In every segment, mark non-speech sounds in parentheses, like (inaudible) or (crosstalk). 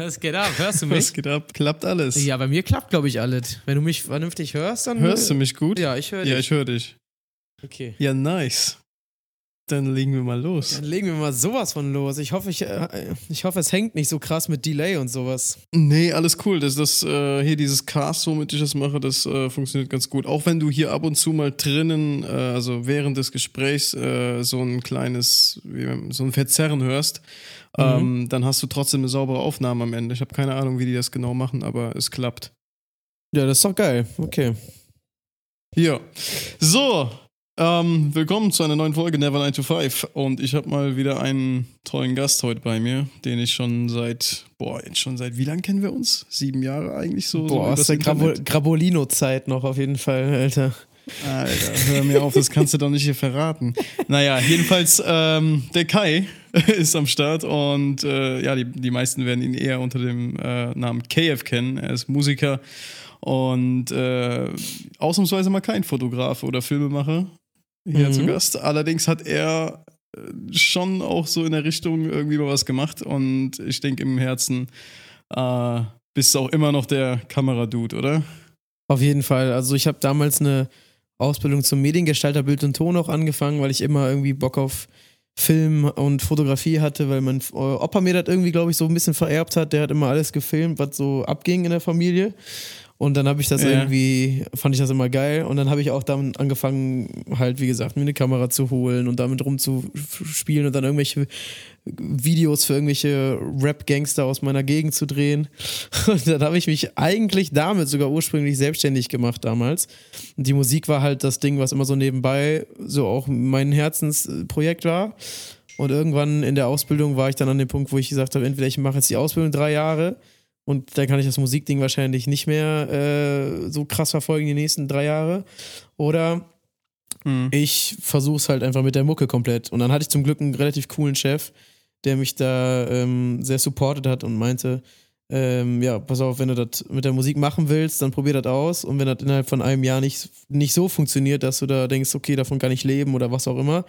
Was geht ab? Hörst du (laughs) mich? Was geht ab? Klappt alles. Ja, bei mir klappt, glaube ich, alles. Wenn du mich vernünftig hörst, dann. Hörst du mich gut? Ja, ich höre dich. Ja, ich höre dich. okay. Ja, nice. Dann legen wir mal los. Dann legen wir mal sowas von los. Ich hoffe, ich, äh, ich hoffe, es hängt nicht so krass mit Delay und sowas. Nee, alles cool. Das, das, äh, hier dieses Cast, womit ich das mache, das äh, funktioniert ganz gut. Auch wenn du hier ab und zu mal drinnen, äh, also während des Gesprächs, äh, so ein kleines, so ein Verzerren hörst, ähm, dann hast du trotzdem eine saubere Aufnahme am Ende. Ich habe keine Ahnung, wie die das genau machen, aber es klappt. Ja, das ist doch geil. Okay. Ja. So, ähm, willkommen zu einer neuen Folge Never 9 to 5. Und ich habe mal wieder einen tollen Gast heute bei mir, den ich schon seit, boah, jetzt schon seit wie lang kennen wir uns? Sieben Jahre eigentlich so? Boah, so aus der Internet? Grabolino-Zeit noch auf jeden Fall, Alter. Alter, hör mir auf, das kannst du doch nicht hier verraten. Naja, jedenfalls, ähm, der Kai (laughs) ist am Start und äh, ja, die, die meisten werden ihn eher unter dem äh, Namen KF kennen. Er ist Musiker und äh, ausnahmsweise mal kein Fotograf oder Filmemacher hier Mhm. zu Gast. Allerdings hat er äh, schon auch so in der Richtung irgendwie mal was gemacht und ich denke im Herzen äh, bist du auch immer noch der Kameradude, oder? Auf jeden Fall. Also ich habe damals eine Ausbildung zum Mediengestalter Bild und Ton auch angefangen, weil ich immer irgendwie Bock auf Film und Fotografie hatte, weil mein äh, Opa mir das irgendwie, glaube ich, so ein bisschen vererbt hat. Der hat immer alles gefilmt, was so abging in der Familie. Und dann habe ich das Ja. irgendwie, fand ich das immer geil. Und dann habe ich auch damit angefangen, halt, wie gesagt, mir eine Kamera zu holen und damit rumzuspielen und dann irgendwelche Videos für irgendwelche Rap-Gangster aus meiner Gegend zu drehen. (laughs) Und dann habe ich mich eigentlich damit sogar ursprünglich selbstständig gemacht damals. Und die Musik war halt das Ding, was immer so nebenbei so auch mein Herzensprojekt war. Und irgendwann in der Ausbildung war ich dann an dem Punkt, wo ich gesagt habe, entweder ich mache jetzt die Ausbildung drei Jahre und dann kann ich das Musikding wahrscheinlich nicht mehr äh, so krass verfolgen die nächsten drei Jahre. Oder Mhm. ich versuche es halt einfach mit der Mucke komplett. Und dann hatte ich zum Glück einen relativ coolen Chef, der mich da ähm, sehr supportet hat und meinte, ähm, ja, pass auf, wenn du das mit der Musik machen willst, dann probier das aus. Und wenn das innerhalb von einem Jahr nicht, nicht so funktioniert, dass du da denkst, okay, davon kann ich leben oder was auch immer,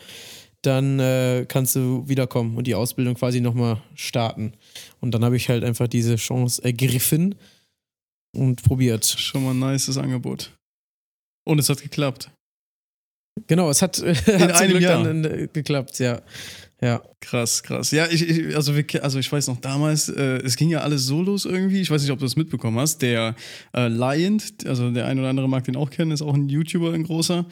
dann äh, kannst du wiederkommen und die Ausbildung quasi nochmal starten. Und dann habe ich halt einfach diese Chance ergriffen und probiert. Schon mal ein nices Angebot. Und es hat geklappt. Genau, es hat, (laughs) hat zum einem Glück Jahr. dann äh, geklappt, ja. Ja. Krass, krass. Ja, ich, ich, also, wir, also ich weiß noch damals, äh, es ging ja alles so los irgendwie. Ich weiß nicht, ob du das mitbekommen hast. Der äh, Lion, also der ein oder andere mag den auch kennen, ist auch ein YouTuber, ein großer.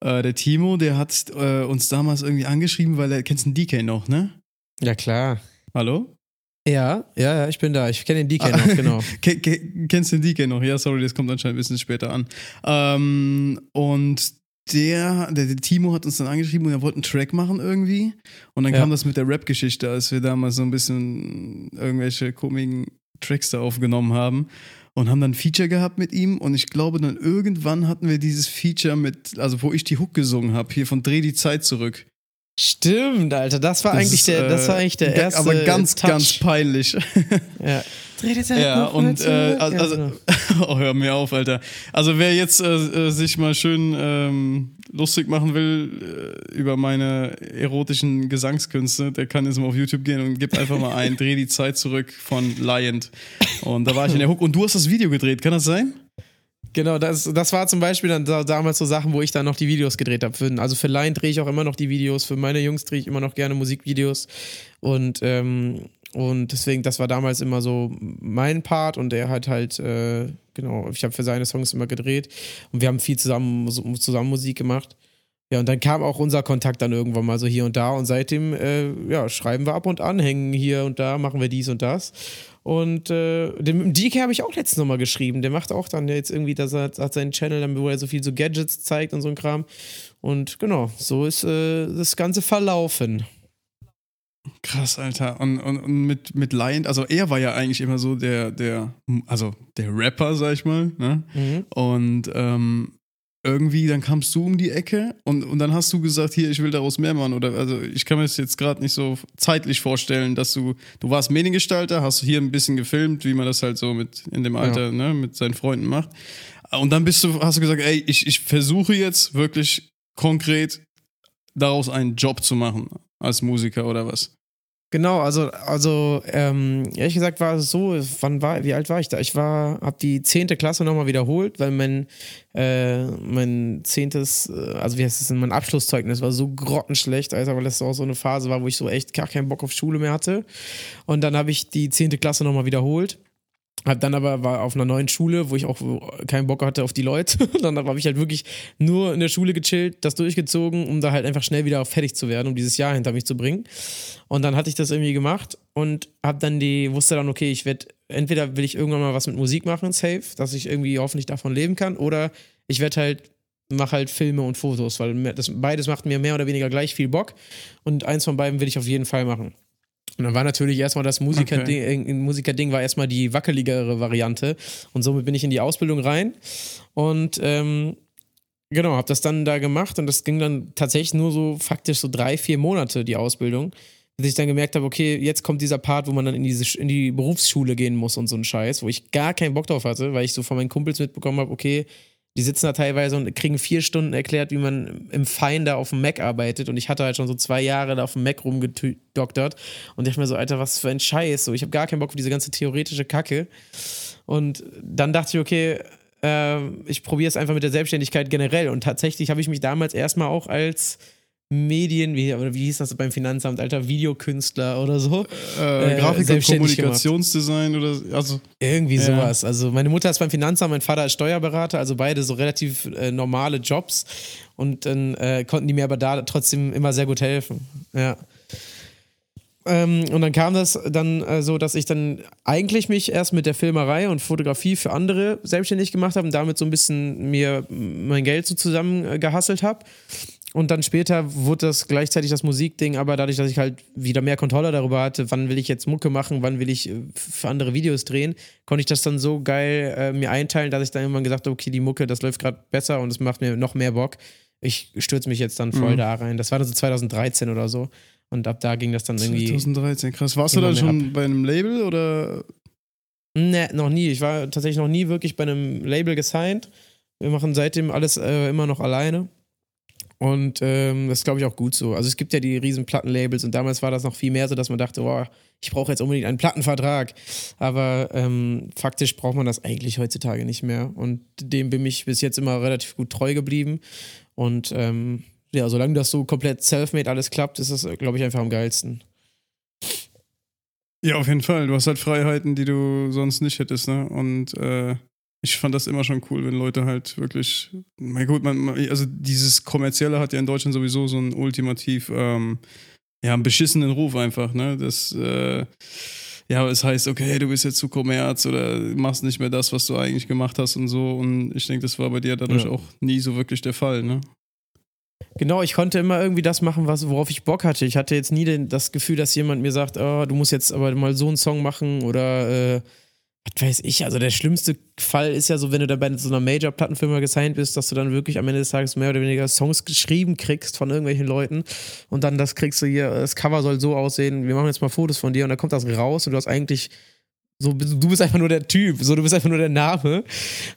Äh, der Timo, der hat äh, uns damals irgendwie angeschrieben, weil er, kennst den DK noch, ne? Ja, klar. Hallo? Ja, ja, ja, ich bin da. Ich kenne den DK noch, genau. (laughs) Ke ke kennst du den DK noch? Ja, sorry, das kommt anscheinend ein bisschen später an. Ähm, und der, der, der Timo hat uns dann angeschrieben und er wollte einen Track machen irgendwie. Und dann Ja. kam das mit der Rap-Geschichte, als wir damals so ein bisschen irgendwelche komischen Tracks da aufgenommen haben. Und haben dann ein Feature gehabt mit ihm. Und ich glaube, dann irgendwann hatten wir dieses Feature mit, also wo ich die Hook gesungen habe, hier von Dreh die Zeit zurück. Stimmt, Alter. Das war Das eigentlich ist, der, das äh, war eigentlich der ga- erste. Aber ganz, Touch. ganz peinlich. (laughs) Ja. Dreh die Zeit Ja, und äh, also, Ja, also (laughs) oh, hör mir auf, Alter. Also wer jetzt äh, äh, sich mal schön ähm, lustig machen will äh, über meine erotischen Gesangskünste, der kann jetzt mal auf YouTube gehen und gibt einfach mal ein (laughs) Dreh die Zeit zurück von Lion. Und da war ich in der Hook und du hast das Video gedreht, kann das sein? Genau, das, das war zum Beispiel dann da, damals so Sachen, wo ich dann noch die Videos gedreht habe. Also für Line drehe ich auch immer noch die Videos, für meine Jungs drehe ich immer noch gerne Musikvideos. Und, ähm, und deswegen, das war damals immer so mein Part und der hat halt, äh, genau, ich habe für seine Songs immer gedreht und wir haben viel zusammen, zusammen Musik gemacht. Ja, und dann kam auch unser Kontakt dann irgendwann mal so hier und da und seitdem, äh, ja, schreiben wir ab und an, hängen hier und da, machen wir dies und das. Und äh, dem DK habe ich auch letztens nochmal geschrieben. Der macht auch dann jetzt irgendwie, dass er hat seinen Channel, dann, wo er so viel so Gadgets zeigt und so ein Kram. Und genau, so ist äh, das Ganze verlaufen. Krass, Alter. Und, und, und mit, mit Lion, also er war ja eigentlich immer so der, der, also der Rapper, sag ich mal, ne? Mhm. Und ähm, irgendwie, dann kamst du um die Ecke und, und dann hast du gesagt, hier, ich will daraus mehr machen. Oder also ich kann mir das jetzt gerade nicht so zeitlich vorstellen, dass du, du warst Mediengestalter, hast hier ein bisschen gefilmt, wie man das halt so mit in dem Alter, ne, mit seinen Freunden macht. Und dann bist du, hast du gesagt, ey, ich, ich versuche jetzt wirklich konkret daraus einen Job zu machen als Musiker oder was. Genau, also, also ähm, ehrlich gesagt war es so, wann war, wie alt war ich da? Ich war, habe die zehnte Klasse nochmal wiederholt, weil mein, äh, mein zehntes, äh, also wie heißt es denn, mein Abschlusszeugnis war so grottenschlecht, Alter, weil das auch so eine Phase war, wo ich so echt gar keinen Bock auf Schule mehr hatte. Und dann habe ich die zehnte Klasse nochmal wiederholt hab dann aber war auf einer neuen Schule, wo ich auch keinen Bock hatte auf die Leute. (laughs) dann habe ich halt wirklich nur in der Schule gechillt, das durchgezogen, um da halt einfach schnell wieder fertig zu werden, um dieses Jahr hinter mich zu bringen. Und dann hatte ich das irgendwie gemacht und hab dann die, wusste dann, okay, ich werde, entweder will ich irgendwann mal was mit Musik machen, safe, dass ich irgendwie hoffentlich davon leben kann, oder ich werde halt mache halt Filme und Fotos, weil das, beides macht mir mehr oder weniger gleich viel Bock und eins von beiden will ich auf jeden Fall machen. Und dann war natürlich erstmal das Musikerding, okay. Musikerding war erstmal die wackeligere Variante. Und somit bin ich in die Ausbildung rein. Und ähm, genau, habe das dann da gemacht. Und das ging dann tatsächlich nur so faktisch so drei, vier Monate, die Ausbildung. Bis ich dann gemerkt habe, okay, jetzt kommt dieser Part, wo man dann in, diese, in die Berufsschule gehen muss und so ein Scheiß, wo ich gar keinen Bock drauf hatte, weil ich so von meinen Kumpels mitbekommen habe, okay, die sitzen da teilweise und kriegen vier Stunden erklärt, wie man im Finder auf dem Mac arbeitet. Und ich hatte halt schon so zwei Jahre da auf dem Mac rumgedoktert. Und ich mir so, Alter, was für ein Scheiß. So, ich habe gar keinen Bock auf diese ganze theoretische Kacke. Und dann dachte ich, okay, äh, ich probiere es einfach mit der Selbstständigkeit generell. Und tatsächlich habe ich mich damals erstmal auch als Medien, wie, oder wie hieß das beim Finanzamt, alter Videokünstler oder so. Äh, äh, Grafik- und Kommunikationsdesign oder also. Irgendwie ja. sowas. Also meine Mutter ist beim Finanzamt, mein Vater ist Steuerberater, also beide so relativ äh, normale Jobs. Und dann äh, konnten die mir aber da trotzdem immer sehr gut helfen. Ja. Ähm, und dann kam das dann äh, so, dass ich dann eigentlich mich erst mit der Filmerei und Fotografie für andere selbstständig gemacht habe und damit so ein bisschen mir mein Geld so zusammen äh, gehasselt habe. Und dann später wurde das gleichzeitig das Musikding, aber dadurch, dass ich halt wieder mehr Kontrolle darüber hatte, wann will ich jetzt Mucke machen, wann will ich äh, für andere Videos drehen, konnte ich das dann so geil äh, mir einteilen, dass ich dann irgendwann gesagt habe, okay, die Mucke, das läuft gerade besser und es macht mir noch mehr Bock. Ich stürze mich jetzt dann voll mhm. da rein. Das war dann so 2013 oder so. Und ab da ging das dann irgendwie. 2013, krass. Warst du dann schon ab. bei einem Label oder? Ne, noch nie. Ich war tatsächlich noch nie wirklich bei einem Label gesigned. Wir machen seitdem alles äh, immer noch alleine. Und ähm, das ist, glaube ich, auch gut so. Also es gibt ja die riesen Plattenlabels und damals war das noch viel mehr so, dass man dachte, boah, ich brauche jetzt unbedingt einen Plattenvertrag. Aber ähm, faktisch braucht man das eigentlich heutzutage nicht mehr. Und dem bin ich bis jetzt immer relativ gut treu geblieben. Und ähm, ja, solange das so komplett self-made alles klappt, ist das, glaube ich, einfach am geilsten. Ja, auf jeden Fall. Du hast halt Freiheiten, die du sonst nicht hättest, ne? Und äh, ich fand das immer schon cool, wenn Leute halt wirklich, mein gut, man, also dieses kommerzielle hat ja in Deutschland sowieso so einen ultimativ, ähm, ja, einen beschissenen Ruf einfach, ne? Das, äh, ja, es heißt, okay, du bist jetzt zu Kommerz oder machst nicht mehr das, was du eigentlich gemacht hast und so. Und ich denke, das war bei dir dadurch ja. auch nie so wirklich der Fall, ne? Genau, ich konnte immer irgendwie das machen, was, worauf ich Bock hatte. Ich hatte jetzt nie den, das Gefühl, dass jemand mir sagt, oh, du musst jetzt aber mal so einen Song machen oder äh, was weiß ich, also der schlimmste Fall ist ja so, wenn du da bei so einer Major-Plattenfirma gesigned bist, dass du dann wirklich am Ende des Tages mehr oder weniger Songs geschrieben kriegst von irgendwelchen Leuten und dann das kriegst du hier, das Cover soll so aussehen, wir machen jetzt mal Fotos von dir und dann kommt das raus und du hast eigentlich so, du bist einfach nur der Typ, so, du bist einfach nur der Name.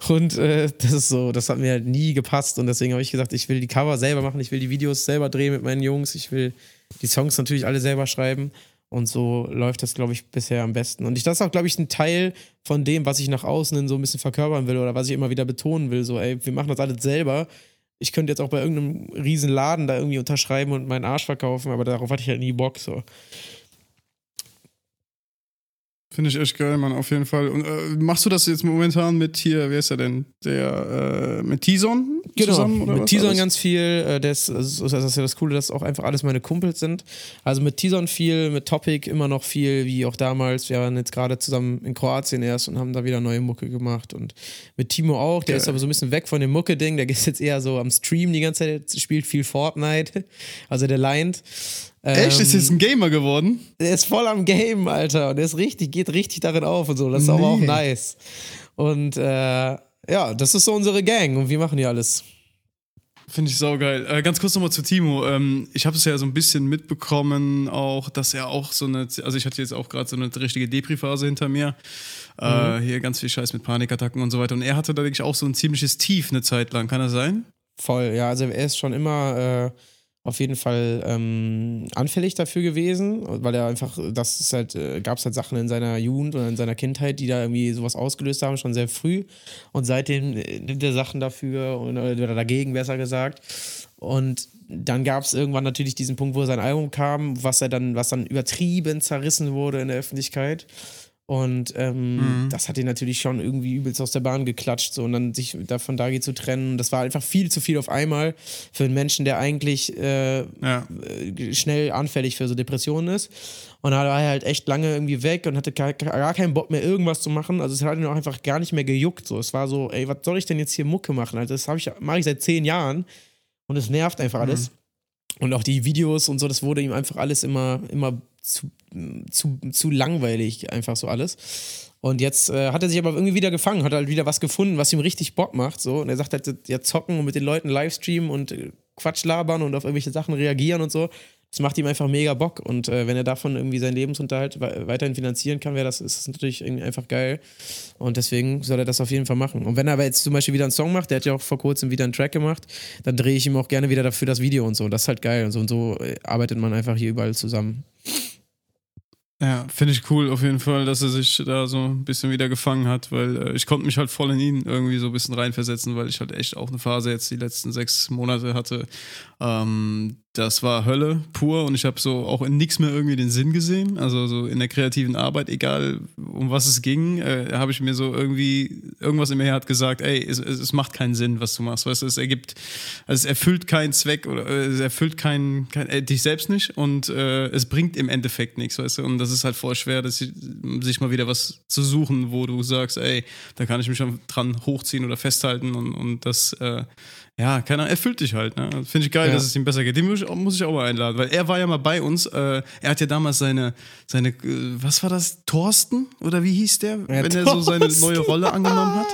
Und äh, das ist so, das hat mir halt nie gepasst. Und deswegen habe ich gesagt, ich will die Cover selber machen, ich will die Videos selber drehen mit meinen Jungs, ich will die Songs natürlich alle selber schreiben. Und so läuft das, glaube ich, bisher am besten. Und ich, das ist auch, glaube ich, ein Teil von dem, was ich nach außen hin so ein bisschen verkörpern will oder was ich immer wieder betonen will. So, ey, wir machen das alles selber. Ich könnte jetzt auch bei irgendeinem riesen Laden da irgendwie unterschreiben und meinen Arsch verkaufen, aber darauf hatte ich halt nie Bock. So. Finde ich echt geil, Mann, auf jeden Fall. Und äh, machst du das jetzt momentan mit hier, wer ist er denn? Der, äh, mit Tison genau, zusammen? Oder mit Tison ganz viel. Äh, das, das, ist ja das Coole, dass auch einfach alles meine Kumpels sind. Also mit Tison viel, mit Topic immer noch viel, wie auch damals. Wir waren jetzt gerade zusammen in Kroatien erst und haben da wieder neue Mucke gemacht. Und mit Timo auch, der geil. ist aber so ein bisschen weg von dem Mucke-Ding. Der ist jetzt eher so am Stream die ganze Zeit, spielt viel Fortnite. Also der leint. Echt? Ist jetzt ein Gamer geworden? Der ist voll am Game, Alter. Und der ist richtig, geht richtig darin auf und so. Das ist nee. aber auch nice. Und äh, ja, das ist so unsere Gang und wir machen hier alles. Finde ich saugeil. Äh, ganz kurz nochmal zu Timo. Ähm, ich habe es ja so ein bisschen mitbekommen, auch, dass er auch so eine, also ich hatte jetzt auch gerade so eine richtige Depri-Phase hinter mir. Äh, mhm. hier ganz viel Scheiß mit Panikattacken und so weiter. Und er hatte da wirklich auch so ein ziemliches Tief eine Zeit lang. Kann das sein? Voll, ja. Also er ist schon immer. Äh auf jeden Fall ähm, anfällig dafür gewesen, weil er einfach, das ist halt, äh, gab es halt Sachen in seiner Jugend oder in seiner Kindheit, die da irgendwie sowas ausgelöst haben, schon sehr früh. Und seitdem äh, nimmt er Sachen dafür oder dagegen, besser gesagt. Und dann gab es irgendwann natürlich diesen Punkt, wo sein Album kam, was er dann, was dann übertrieben zerrissen wurde in der Öffentlichkeit. Und ähm, mhm. das hat ihn natürlich schon irgendwie übelst aus der Bahn geklatscht, so und dann sich davon da geht zu trennen. Das war einfach viel zu viel auf einmal für einen Menschen, der eigentlich äh, ja. Äh, schnell anfällig für so Depressionen ist. Und da war er halt echt lange irgendwie weg und hatte gar, gar keinen Bock mehr, irgendwas zu machen. Also es hat ihn auch einfach gar nicht mehr gejuckt. So. Es war so, ey, was soll ich denn jetzt hier Mucke machen? Also das mache ich seit zehn Jahren und es nervt einfach alles. Mhm. Und auch die Videos und so, das wurde ihm einfach alles immer, immer zu, zu, zu langweilig, einfach so alles. Und jetzt äh, hat er sich aber irgendwie wieder gefangen, hat halt wieder was gefunden, was ihm richtig Bock macht. So. Und er sagt halt, ja, zocken und mit den Leuten Livestreamen und äh, Quatsch labern und auf irgendwelche Sachen reagieren und so das macht ihm einfach mega Bock. Und äh, wenn er davon irgendwie seinen Lebensunterhalt weiterhin finanzieren kann, wäre das, ist das natürlich einfach geil. Und deswegen soll er das auf jeden Fall machen. Und wenn er aber jetzt zum Beispiel wieder einen Song macht, der hat ja auch vor kurzem wieder einen Track gemacht, dann drehe ich ihm auch gerne wieder dafür das Video und so. Das ist halt geil. Und so und so äh, arbeitet man einfach hier überall zusammen. Ja, finde ich cool auf jeden Fall, dass er sich da so ein bisschen wieder gefangen hat, weil äh, ich konnte mich halt voll in ihn irgendwie so ein bisschen reinversetzen, weil ich halt echt auch eine Phase jetzt die letzten sechs Monate hatte, ähm, das war Hölle pur und ich habe so auch in nichts mehr irgendwie den Sinn gesehen. Also so in der kreativen Arbeit, egal um was es ging, äh, habe ich mir so irgendwie, irgendwas in mir hat gesagt, ey, es, es, macht keinen Sinn, was du machst. Weißt du, es ergibt, also es erfüllt keinen Zweck oder äh, es erfüllt keinen, kein, äh, dich selbst nicht und äh, es bringt im Endeffekt nichts, weißt du. Und das ist halt voll schwer, dass, sich mal wieder was zu suchen, wo du sagst, ey, da kann ich mich schon dran hochziehen oder festhalten und, und das ja, keiner erfüllt dich halt. Ne? Finde ich geil, ja. dass es ihm besser geht. Den muss ich, muss ich, auch mal einladen, weil er war ja mal bei uns. Äh, er hat ja damals seine, seine, äh, was war das? Thorsten? Oder wie hieß der? Ja, wenn Thorsten. er so seine neue Rolle angenommen hat?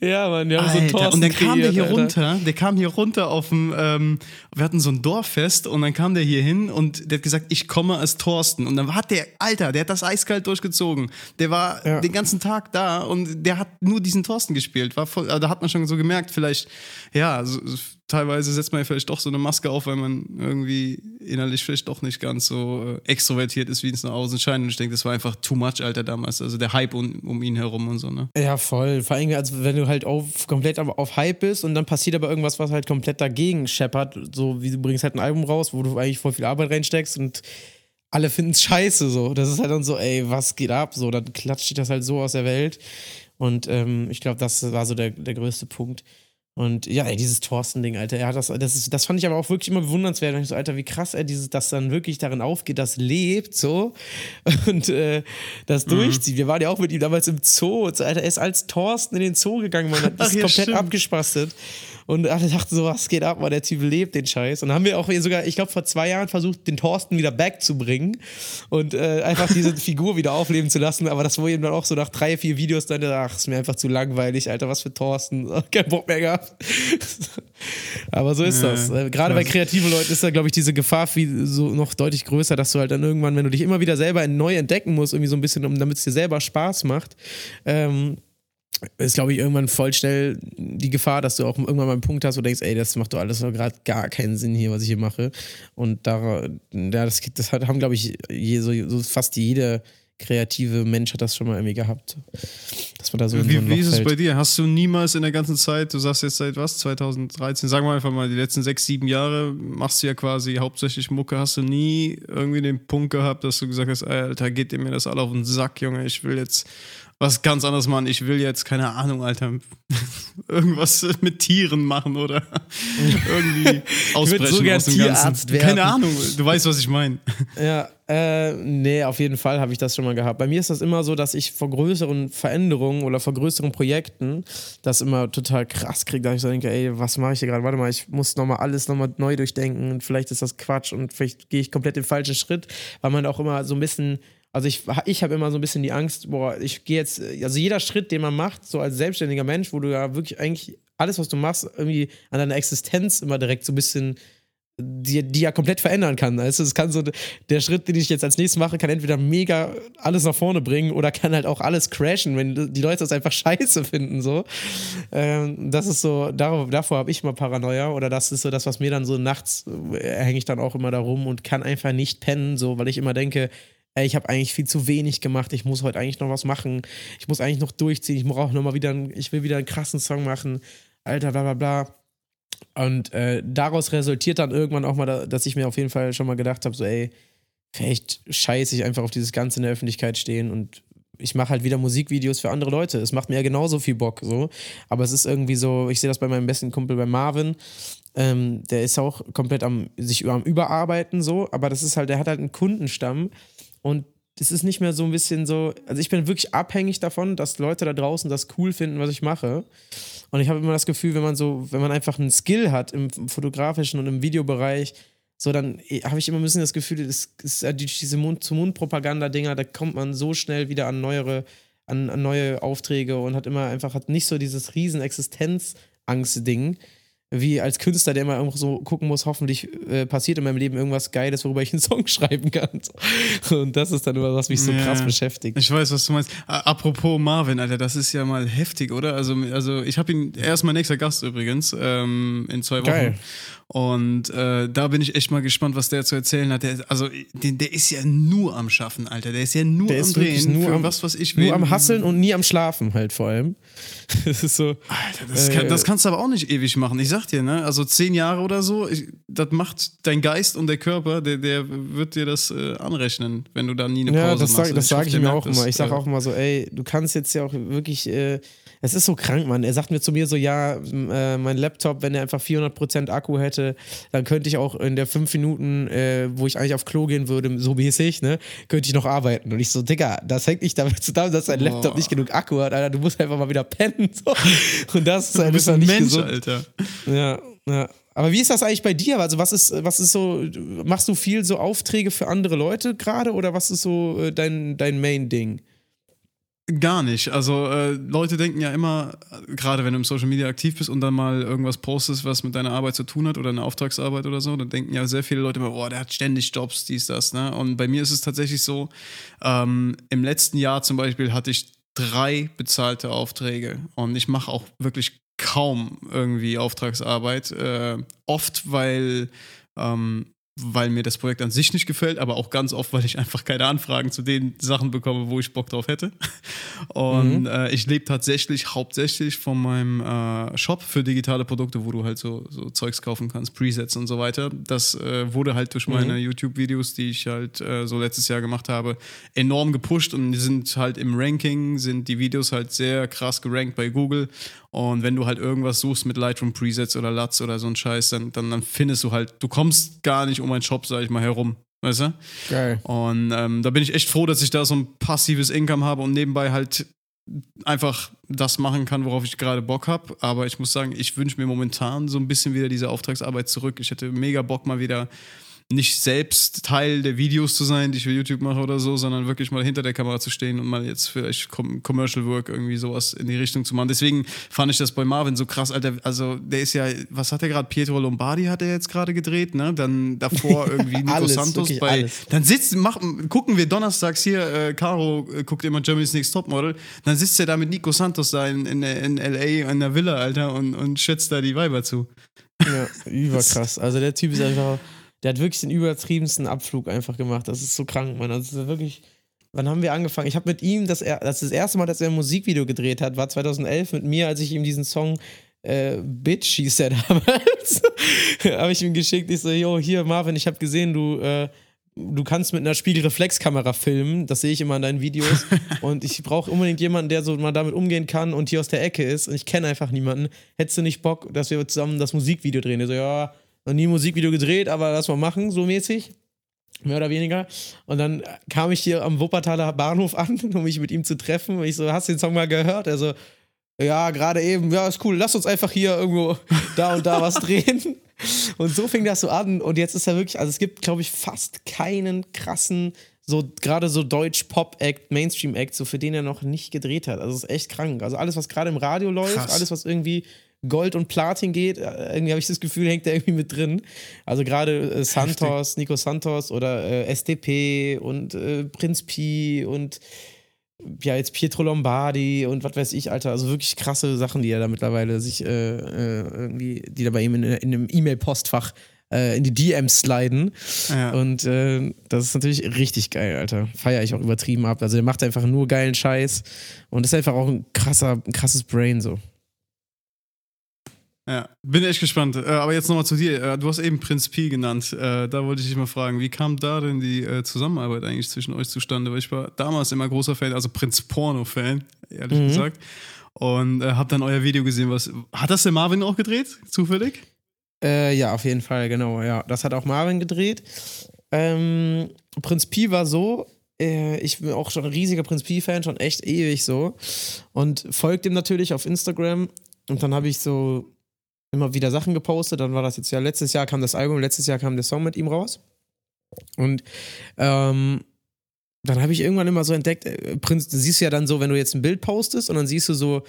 Ja, man, wir haben Alter, so Thorsten. Und dann kam kreiert, der hier Alter. runter, der kam hier runter auf dem, ähm, wir hatten so ein Dorffest und dann kam der hier hin und der hat gesagt, ich komme als Thorsten. Und dann hat der, Alter, der hat das eiskalt durchgezogen. Der war ja. den ganzen Tag da und der hat nur diesen Thorsten gespielt. War voll, also da hat man schon so gemerkt, vielleicht, ja, so, teilweise setzt man ja vielleicht doch so eine Maske auf, weil man irgendwie innerlich vielleicht doch nicht ganz so äh, extrovertiert ist, wie es nach außen scheint. Und ich denke, das war einfach too much, Alter, damals. Also der Hype um, um ihn herum und so, ne? Ja, voll. Vor allem, also wenn du halt auf, komplett auf Hype bist und dann passiert aber irgendwas, was halt komplett dagegen scheppert. So wie du bringst halt ein Album raus, wo du eigentlich voll viel Arbeit reinsteckst und alle finden es scheiße so. Das ist halt dann so, ey, was geht ab? So, dann klatscht das halt so aus der Welt. Und ähm, ich glaube, das war so der, der größte Punkt. Und ja, ey, dieses Thorsten-Ding, Alter, er hat das, das, ist, das fand ich aber auch wirklich immer bewundernswert. Und ich so, Alter, wie krass er dieses, das dann wirklich darin aufgeht, das lebt so (laughs) und äh, das mhm. durchzieht. Wir waren ja auch mit ihm damals im Zoo. Alter, er ist als Thorsten in den Zoo gegangen, man hat (laughs) das komplett stimmt. abgespastet. Und alle dachten so, was geht ab, weil der Typ lebt den Scheiß. Und dann haben wir auch sogar, ich glaube, vor zwei Jahren versucht, den Thorsten wieder back zu bringen und äh, einfach diese (laughs) Figur wieder aufleben zu lassen. Aber das wurde ihm dann auch so nach drei, vier Videos dann, ach, ist mir einfach zu langweilig, Alter, was für Thorsten. (laughs) Kein Bock mehr gehabt. (laughs) Aber so ist ja, das. Äh, gerade bei kreativen Leuten ist da, glaube ich, diese Gefahr viel so noch deutlich größer, dass du halt dann irgendwann, wenn du dich immer wieder selber neu entdecken musst, irgendwie so ein bisschen, damit es dir selber Spaß macht, ähm, ist, glaube ich, irgendwann voll schnell die Gefahr, dass du auch irgendwann mal einen Punkt hast, wo du denkst, ey, das macht doch alles gerade gar keinen Sinn hier, was ich hier mache. Und da, ja, das, das haben, glaube ich, je, so, so, fast jeder kreative Mensch hat das schon mal irgendwie gehabt. Dass man da so wie, so wie ist es bei dir? Hast du niemals in der ganzen Zeit, du sagst jetzt seit was, 2013, sagen wir einfach mal, die letzten sechs, sieben Jahre machst du ja quasi hauptsächlich Mucke, hast du nie irgendwie den Punkt gehabt, dass du gesagt hast, Alter, geht dir mir das alle auf den Sack, Junge, ich will jetzt was ganz anderes machen. Ich will jetzt, keine Ahnung, Alter, (laughs) irgendwas mit Tieren machen oder (laughs) irgendwie ausbrechen ich so gern aus dem Tierarzt Ganzen. Werden. Keine Ahnung, du weißt, was ich meine. (laughs) Ja, äh, nee, auf jeden Fall habe ich das schon mal gehabt. Bei mir ist das immer so, dass ich vor größeren Veränderungen oder vor größeren Projekten das immer total krass kriege, da ich so denke, ey, was mache ich hier gerade? Warte mal, ich muss nochmal alles nochmal neu durchdenken und vielleicht ist das Quatsch und vielleicht gehe ich komplett den falschen Schritt, weil man auch immer so ein bisschen also ich, ich habe immer so ein bisschen die Angst, boah, ich gehe jetzt, also jeder Schritt, den man macht, so als selbstständiger Mensch, wo du ja wirklich eigentlich alles, was du machst, irgendwie an deiner Existenz immer direkt so ein bisschen die, die ja komplett verändern kann. Also es kann so, der Schritt, den ich jetzt als nächstes mache, kann entweder mega alles nach vorne bringen oder kann halt auch alles crashen, wenn die Leute das einfach (laughs) scheiße finden. So. Ähm, das ist so, darauf, davor habe ich immer Paranoia oder das ist so das, was mir dann so nachts äh, hänge ich dann auch immer da rum und kann einfach nicht pennen, so, weil ich immer denke, ey, ich habe eigentlich viel zu wenig gemacht, ich muss heute eigentlich noch was machen, ich muss eigentlich noch durchziehen, ich brauche noch mal wieder, einen, ich will wieder einen krassen Song machen, Alter, bla bla bla und äh, daraus resultiert dann irgendwann auch mal, dass ich mir auf jeden Fall schon mal gedacht habe, so ey, vielleicht scheiße ich einfach auf dieses Ganze in der Öffentlichkeit stehen und ich mache halt wieder Musikvideos für andere Leute. Es macht mir ja genauso viel Bock, so. Aber es ist irgendwie so, ich sehe das bei meinem besten Kumpel, bei Marvin. Ähm, der ist auch komplett am sich am Überarbeiten, so. Aber das ist halt, der hat halt einen Kundenstamm und das ist nicht mehr so ein bisschen so. Also ich bin wirklich abhängig davon, dass Leute da draußen das cool finden, was ich mache. Und ich habe immer das Gefühl, wenn man so, wenn man einfach einen Skill hat im fotografischen und im Videobereich, so dann eh, habe ich immer ein bisschen das Gefühl, das ist diese Mund-zu-Mund-Propaganda-Dinger, da kommt man so schnell wieder an neuere, an, an, neue Aufträge und hat immer einfach hat nicht so dieses riesen Existenzangst-Ding wie als Künstler, der immer irgendwo so gucken muss, hoffentlich äh, passiert in meinem Leben irgendwas Geiles, worüber ich einen (laughs) Song schreiben kann. Und das ist dann immer, was mich so ja, krass beschäftigt. Ich weiß, was du meinst. Apropos Marvin, Alter, das ist ja mal heftig, oder? Also, also ich habe ihn, er ist mein nächster Gast übrigens, ähm, in zwei Wochen. Geil. Und äh, da bin ich echt mal gespannt, was der zu erzählen hat. Der, also, der, der ist ja nur am Schaffen, Alter. Der ist ja nur der am Drehen nur am, was, was ich will. Nur am Hasseln und nie am Schlafen halt vor allem. (laughs) das ist so. Alter, das, äh, kann, das, kannst du aber auch nicht ewig machen. Ich sag dir, ne? Also zehn Jahre oder so, ich, das macht dein Geist und der Körper, der, der wird dir das äh, anrechnen, wenn du da nie eine Pause ja, das sag, machst. Das sage ich mir auch immer. Ich sag auch immer so, ey, du kannst jetzt ja auch wirklich äh, es ist so krank, Mann. Er sagt mir zu mir so, ja, äh, mein Laptop, wenn er einfach 400% Akku hätte, dann könnte ich auch in der fünf Minuten, äh, wo ich eigentlich auf Klo gehen würde, so mäßig, ne, könnte ich noch arbeiten. Und ich so, Digga, das hängt nicht damit zusammen, dass dein Laptop nicht genug Akku hat, Alter. Du musst einfach mal wieder pennen. So. (laughs) Und das ist du bist ein Mensch, gesund. Alter. Ja, ja. Aber wie ist das eigentlich bei dir? Also, was ist, was ist so, machst du viel so Aufträge für andere Leute gerade oder was ist so äh, dein, dein Main-Ding? Gar nicht. Also äh, Leute denken ja immer, gerade wenn du im Social Media aktiv bist und dann mal irgendwas postest, was mit deiner Arbeit zu tun hat oder eine Auftragsarbeit oder so, dann denken ja sehr viele Leute immer, oh, der hat ständig Jobs, dies, das. Ne? Und bei mir ist es tatsächlich so, ähm, im letzten Jahr zum Beispiel hatte ich drei bezahlte Aufträge und ich mache auch wirklich kaum irgendwie Auftragsarbeit. Äh, oft, weil ähm, weil mir das Projekt an sich nicht gefällt, aber auch ganz oft, weil ich einfach keine Anfragen zu den Sachen bekomme, wo ich Bock drauf hätte. (laughs) Und mhm. äh, ich lebe tatsächlich hauptsächlich von meinem äh, Shop für digitale Produkte, wo du halt so, so Zeugs kaufen kannst, Presets und so weiter. Das äh, wurde halt durch meine mhm. YouTube-Videos, die ich halt äh, so letztes Jahr gemacht habe, enorm gepusht und die sind halt im Ranking, sind die Videos halt sehr krass gerankt bei Google. Und wenn du halt irgendwas suchst mit Lightroom Presets oder LUTs oder so ein Scheiß, dann, dann, dann findest du halt, du kommst gar nicht um einen Shop, sag ich mal, herum. Weißt du? Geil. Und ähm, da bin ich echt froh, dass ich da so ein passives Income habe und nebenbei halt einfach das machen kann, worauf ich gerade Bock habe. Aber ich muss sagen, ich wünsche mir momentan so ein bisschen wieder diese Auftragsarbeit zurück. Ich hätte mega Bock mal wieder nicht selbst Teil der Videos zu sein, die ich für YouTube mache oder so, sondern wirklich mal hinter der Kamera zu stehen und mal jetzt vielleicht Commercial Work irgendwie sowas in die Richtung zu machen. Deswegen fand ich das bei Marvin so krass, Alter. Also der ist ja, was hat er gerade? Pietro Lombardi hat er jetzt gerade gedreht, ne? Dann davor (laughs) irgendwie Nico alles, Santos bei. Alles. Dann sitzt, mach, gucken wir donnerstags hier, äh, Caro äh, guckt immer Germany's Next Topmodel. Dann sitzt er da mit Nico Santos da in, in, in LA in der Villa, Alter, und, und schätzt da die Weiber zu. Ja, überkrass. Also der Typ ist einfach der hat wirklich den übertriebensten Abflug einfach gemacht. Das ist so krank, Mann. Also wirklich. Wann haben wir angefangen? Ich habe mit ihm, das, das, das erste Mal, dass er ein Musikvideo gedreht hat, war 2011 mit mir, als ich ihm diesen Song äh, Bitch hieß er (laughs) damals. habe ich ihm geschickt. Ich so, yo, hier, Marvin, ich habe gesehen, du, äh, du kannst mit einer Spiegelreflexkamera filmen. Das sehe ich immer in deinen Videos. (laughs) und ich brauche unbedingt jemanden, der so mal damit umgehen kann und hier aus der Ecke ist. Und ich kenne einfach niemanden. Hättest du nicht Bock, dass wir zusammen das Musikvideo drehen? Er so, ja, noch nie ein Musikvideo gedreht, aber lass mal machen, so mäßig. Mehr oder weniger. Und dann kam ich hier am Wuppertaler Bahnhof an, (laughs) um mich mit ihm zu treffen. Und ich so, hast du den Song mal gehört? Also, ja, gerade eben, ja, ist cool, lass uns einfach hier irgendwo da und da was drehen. (laughs) Und so fing das so an. Und jetzt ist er wirklich, also es gibt, glaube ich, fast keinen krassen, so gerade so Deutsch-Pop-Act, Mainstream-Act, so für den er noch nicht gedreht hat. Also es ist echt krank. Also alles, was gerade im Radio läuft, Krass. alles, was irgendwie Gold und Platin geht, äh, irgendwie habe ich das Gefühl, hängt er irgendwie mit drin. Also gerade äh, Santos, Nico Santos oder äh, SDP und äh, Prinz Pi und ja, jetzt Pietro Lombardi und was weiß ich, Alter. Also wirklich krasse Sachen, die er da mittlerweile sich äh, äh, irgendwie, die da bei ihm in, in einem E-Mail-Postfach in die DMs sliden. Ja. Und äh, das ist natürlich richtig geil, Alter. Feier ich auch übertrieben ab. Also der macht einfach nur geilen Scheiß und ist einfach auch ein krasser, ein krasses Brain so. Ja, bin echt gespannt. Äh, aber jetzt nochmal zu dir. Äh, du hast eben Prinz Pi genannt. Äh, da wollte ich dich mal fragen, wie kam da denn die Zusammenarbeit eigentlich zwischen euch zustande? Weil ich war damals immer großer Fan, also Prinz Porno-Fan, ehrlich mhm. gesagt. Und äh, hab dann euer Video gesehen. Was, hat das der Marvin auch gedreht, zufällig? Äh, ja, auf jeden Fall, genau. Ja, das hat auch Marvin gedreht. Ähm, Prinz Pi war so, ich bin auch schon ein riesiger Prinz Pi-Fan, schon echt ewig so. Und folgt ihm natürlich auf Instagram. Und dann habe ich so immer wieder Sachen gepostet. Dann war das jetzt ja, letztes Jahr kam das Album, letztes Jahr kam der Song mit ihm raus. Und ähm, dann habe ich irgendwann immer so entdeckt, äh, Prinz, du siehst ja dann so, wenn du jetzt ein Bild postest und dann siehst du so,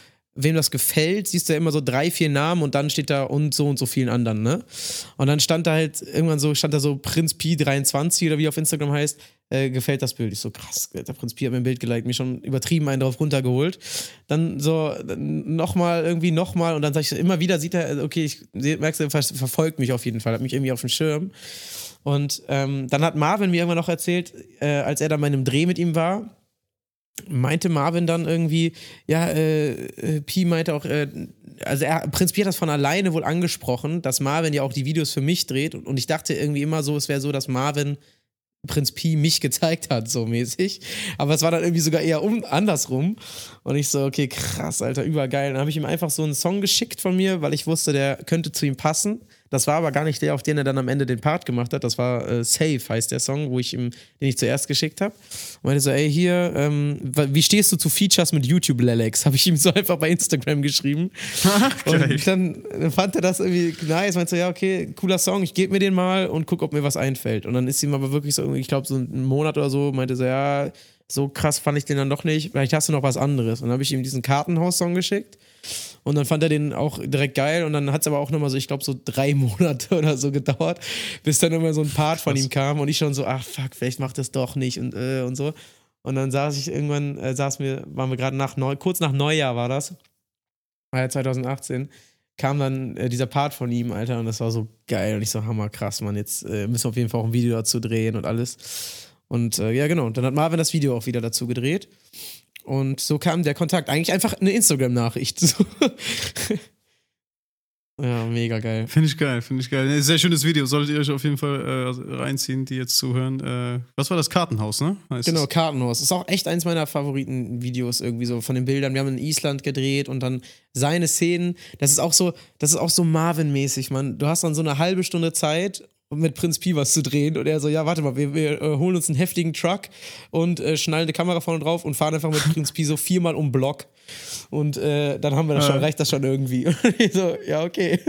wem das gefällt, siehst du ja immer so drei, vier Namen und dann steht da und so und so vielen anderen, ne? Und dann stand da halt irgendwann so, stand da so Prinz Pi 23 oder wie auf Instagram heißt, äh, gefällt das Bild. Ich so, krass, der Prinz Pi hat mir ein Bild geliked, mich schon übertrieben einen drauf runtergeholt. Dann so, nochmal, irgendwie nochmal und dann sag ich, immer wieder sieht er, okay, ich merkst du, verfolgt mich auf jeden Fall, hat mich irgendwie auf dem Schirm. Und ähm, dann hat Marvin mir irgendwann noch erzählt, äh, als er dann bei einem Dreh mit ihm war, meinte Marvin dann irgendwie, ja, äh, äh, Pi meinte auch, äh, also er, Prinz Pi hat das von alleine wohl angesprochen, dass Marvin ja auch die Videos für mich dreht und, und ich dachte irgendwie immer so, es wäre so, dass Marvin Prinz Pi mich (laughs) gezeigt hat, so mäßig. Aber es war dann irgendwie sogar eher um, andersrum. Und ich so, okay, krass, Alter, übergeil. Dann habe ich ihm einfach so einen Song geschickt von mir, weil ich wusste, der könnte zu ihm passen. Das war aber gar nicht der, auf den er dann am Ende den Part gemacht hat. Das war äh, Safe, heißt der Song, wo ich ihm, den ich zuerst geschickt habe. Und meinte so, ey, hier, ähm, wie stehst du zu Features mit YouTube, Lelex? Habe ich ihm so einfach bei Instagram geschrieben. (laughs) und dann fand er das irgendwie nice. Meinte so, ja, okay, cooler Song, ich gebe mir den mal und guck, ob mir was einfällt. Und dann ist ihm aber wirklich so, ich glaube, so einen Monat oder so, meinte so, ja, so krass fand ich den dann doch nicht. Vielleicht hast du noch was anderes. Und dann habe ich ihm diesen Kartenhaus-Song geschickt. Und dann fand er den auch direkt geil. Und dann hat es aber auch nochmal so, ich glaube, so drei (laughs) Monate oder so gedauert, bis dann immer so ein Part von ihm kam. Und ich schon so, ach fuck, vielleicht macht das doch nicht und, äh, und so. Und dann saß ich irgendwann, äh, saß mir, waren wir gerade nach Neu, kurz nach Neujahr war das, war ja 2018, kam dann äh, dieser Part von ihm, Alter, und das war so geil. Und ich so, hammer krass, Mann, jetzt äh, müssen wir auf jeden Fall auch ein Video dazu drehen und alles. Und äh, ja, genau. Und dann hat Marvin das Video auch wieder dazu gedreht. Und so kam der Kontakt. Eigentlich einfach eine Instagram-Nachricht. (laughs) ja, mega geil. Finde ich geil, finde ich geil. Sehr schönes Video. Solltet ihr euch auf jeden Fall äh, reinziehen, die jetzt zuhören. Äh, was war das? Kartenhaus, ne? Heißt genau, es? Kartenhaus. Ist auch echt eins meiner Favoriten-Videos irgendwie so von den Bildern. Wir haben in Island gedreht und dann seine Szenen. Das ist auch so, das ist auch so Marvin-mäßig, man. Du hast dann so eine halbe Stunde Zeit mit Prinz Pi was zu drehen. Und er so, ja, warte mal, wir, wir äh, holen uns einen heftigen Truck und äh, schnallen eine Kamera vorne drauf und fahren einfach mit (laughs) Prinz Pi so viermal um Block. Und äh, dann haben wir das schon, reicht das schon irgendwie. (laughs) Und ich so, ja, okay.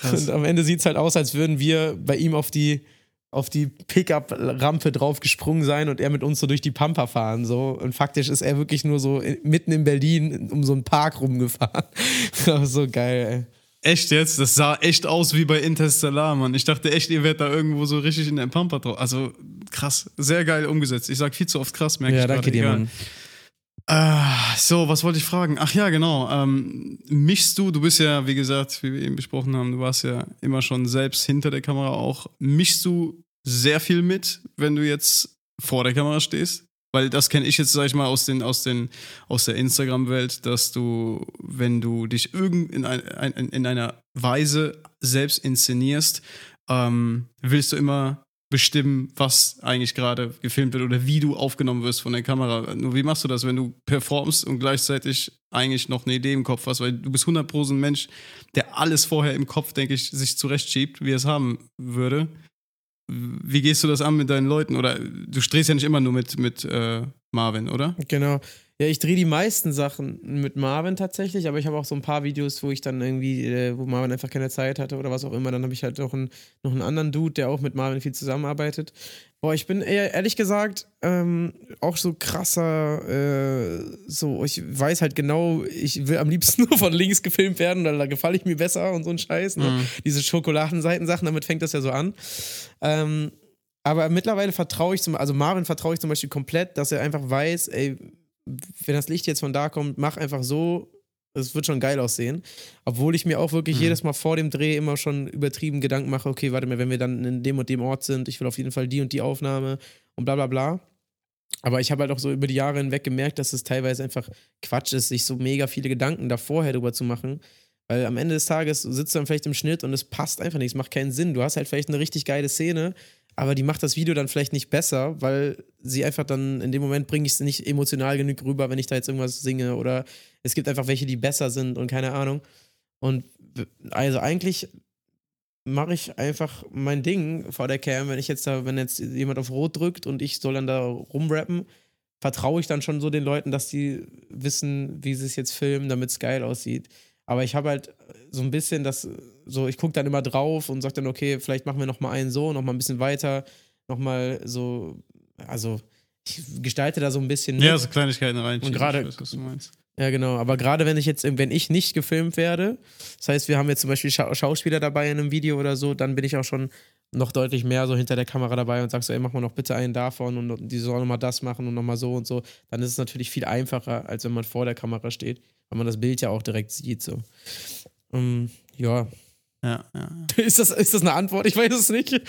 Krass. Und am Ende sieht es halt aus, als würden wir bei ihm auf die auf die Pickup-Rampe drauf gesprungen sein und er mit uns so durch die Pampa fahren. So. Und faktisch ist er wirklich nur so mitten in Berlin um so einen Park rumgefahren. (laughs) so geil, ey. Echt jetzt? Das sah echt aus wie bei Interstellar, Mann. Ich dachte echt, ihr werdet da irgendwo so richtig in den Pampa drauf. Also krass, sehr geil umgesetzt. Ich sag viel zu oft krass, merke ja, ich Ja, danke dir, Mann. Äh, so, was wollte ich fragen? Ach ja, genau. Ähm, mischst du, du bist ja, wie gesagt, wie wir eben besprochen haben, du warst ja immer schon selbst hinter der Kamera auch. Mischst du sehr viel mit, wenn du jetzt vor der Kamera stehst? Weil das kenne ich jetzt, sag ich mal, aus, den, aus, den, aus der Instagram-Welt, dass du, wenn du dich irgend in, ein, in einer Weise selbst inszenierst, ähm, willst du immer bestimmen, was eigentlich gerade gefilmt wird oder wie du aufgenommen wirst von der Kamera. Nur wie machst du das, wenn du performst und gleichzeitig eigentlich noch eine Idee im Kopf hast? Weil du bist 100% ein Mensch, der alles vorher im Kopf, denke ich, sich zurechtschiebt, wie er es haben würde. Wie gehst du das an mit deinen Leuten? Oder du drehst ja nicht immer nur mit, mit äh, Marvin, oder? Genau. Ja, ich drehe die meisten Sachen mit Marvin tatsächlich, aber ich habe auch so ein paar Videos, wo ich dann irgendwie, äh, wo Marvin einfach keine Zeit hatte oder was auch immer. Dann habe ich halt noch einen, noch einen anderen Dude, der auch mit Marvin viel zusammenarbeitet. Boah, ich bin eher, ehrlich gesagt ähm, auch so krasser, äh, so, ich weiß halt genau, ich will am liebsten (laughs) nur von links gefilmt werden, da, da gefalle ich mir besser und so ein Scheiß. Ne? Mhm. Diese Schokoladenseitensachen, damit fängt das ja so an. Ähm, aber mittlerweile vertraue ich zum, also Marvin vertraue ich zum Beispiel komplett, dass er einfach weiß, ey, wenn das Licht jetzt von da kommt, mach einfach so, es wird schon geil aussehen. Obwohl ich mir auch wirklich Mhm. jedes Mal vor dem Dreh immer schon übertrieben Gedanken mache, okay, warte mal, wenn wir dann in dem und dem Ort sind, ich will auf jeden Fall die und die Aufnahme und bla bla bla. Aber ich habe halt auch so über die Jahre hinweg gemerkt, dass es teilweise einfach Quatsch ist, sich so mega viele Gedanken da vorher drüber zu machen. Weil am Ende des Tages sitzt du dann vielleicht im Schnitt und es passt einfach nicht, es macht keinen Sinn. Du hast halt vielleicht eine richtig geile Szene, aber die macht das Video dann vielleicht nicht besser, weil sie einfach dann in dem Moment bringe ich es nicht emotional genug rüber, wenn ich da jetzt irgendwas singe oder es gibt einfach welche, die besser sind und keine Ahnung. Und also eigentlich mache ich einfach mein Ding vor der Cam, wenn ich jetzt da, wenn jetzt jemand auf Rot drückt und ich soll dann da rumrappen, vertraue ich dann schon so den Leuten, dass die wissen, wie sie es jetzt filmen, damit es geil aussieht. Aber ich habe halt so ein bisschen das, so ich gucke dann immer drauf und sage dann, okay, vielleicht machen wir noch mal einen so, noch mal ein bisschen weiter, noch mal so, also ich gestalte da so ein bisschen. Ja, mit. so Kleinigkeiten rein. Und gerade- was du meinst. Ja, genau. Aber gerade wenn ich jetzt, wenn ich nicht gefilmt werde, das heißt, wir haben jetzt zum Beispiel Scha Schauspieler dabei in einem Video oder so, dann bin ich auch schon noch deutlich mehr so hinter der Kamera dabei und sag so, ey, mach mal noch bitte einen davon und die sollen nochmal das machen und nochmal so und so. Dann ist es natürlich viel einfacher, als wenn man vor der Kamera steht, weil man das Bild ja auch direkt sieht. So. Ähm, ja. Ja, ja. (laughs) Ist das, ist das eine Antwort? Ich weiß es nicht.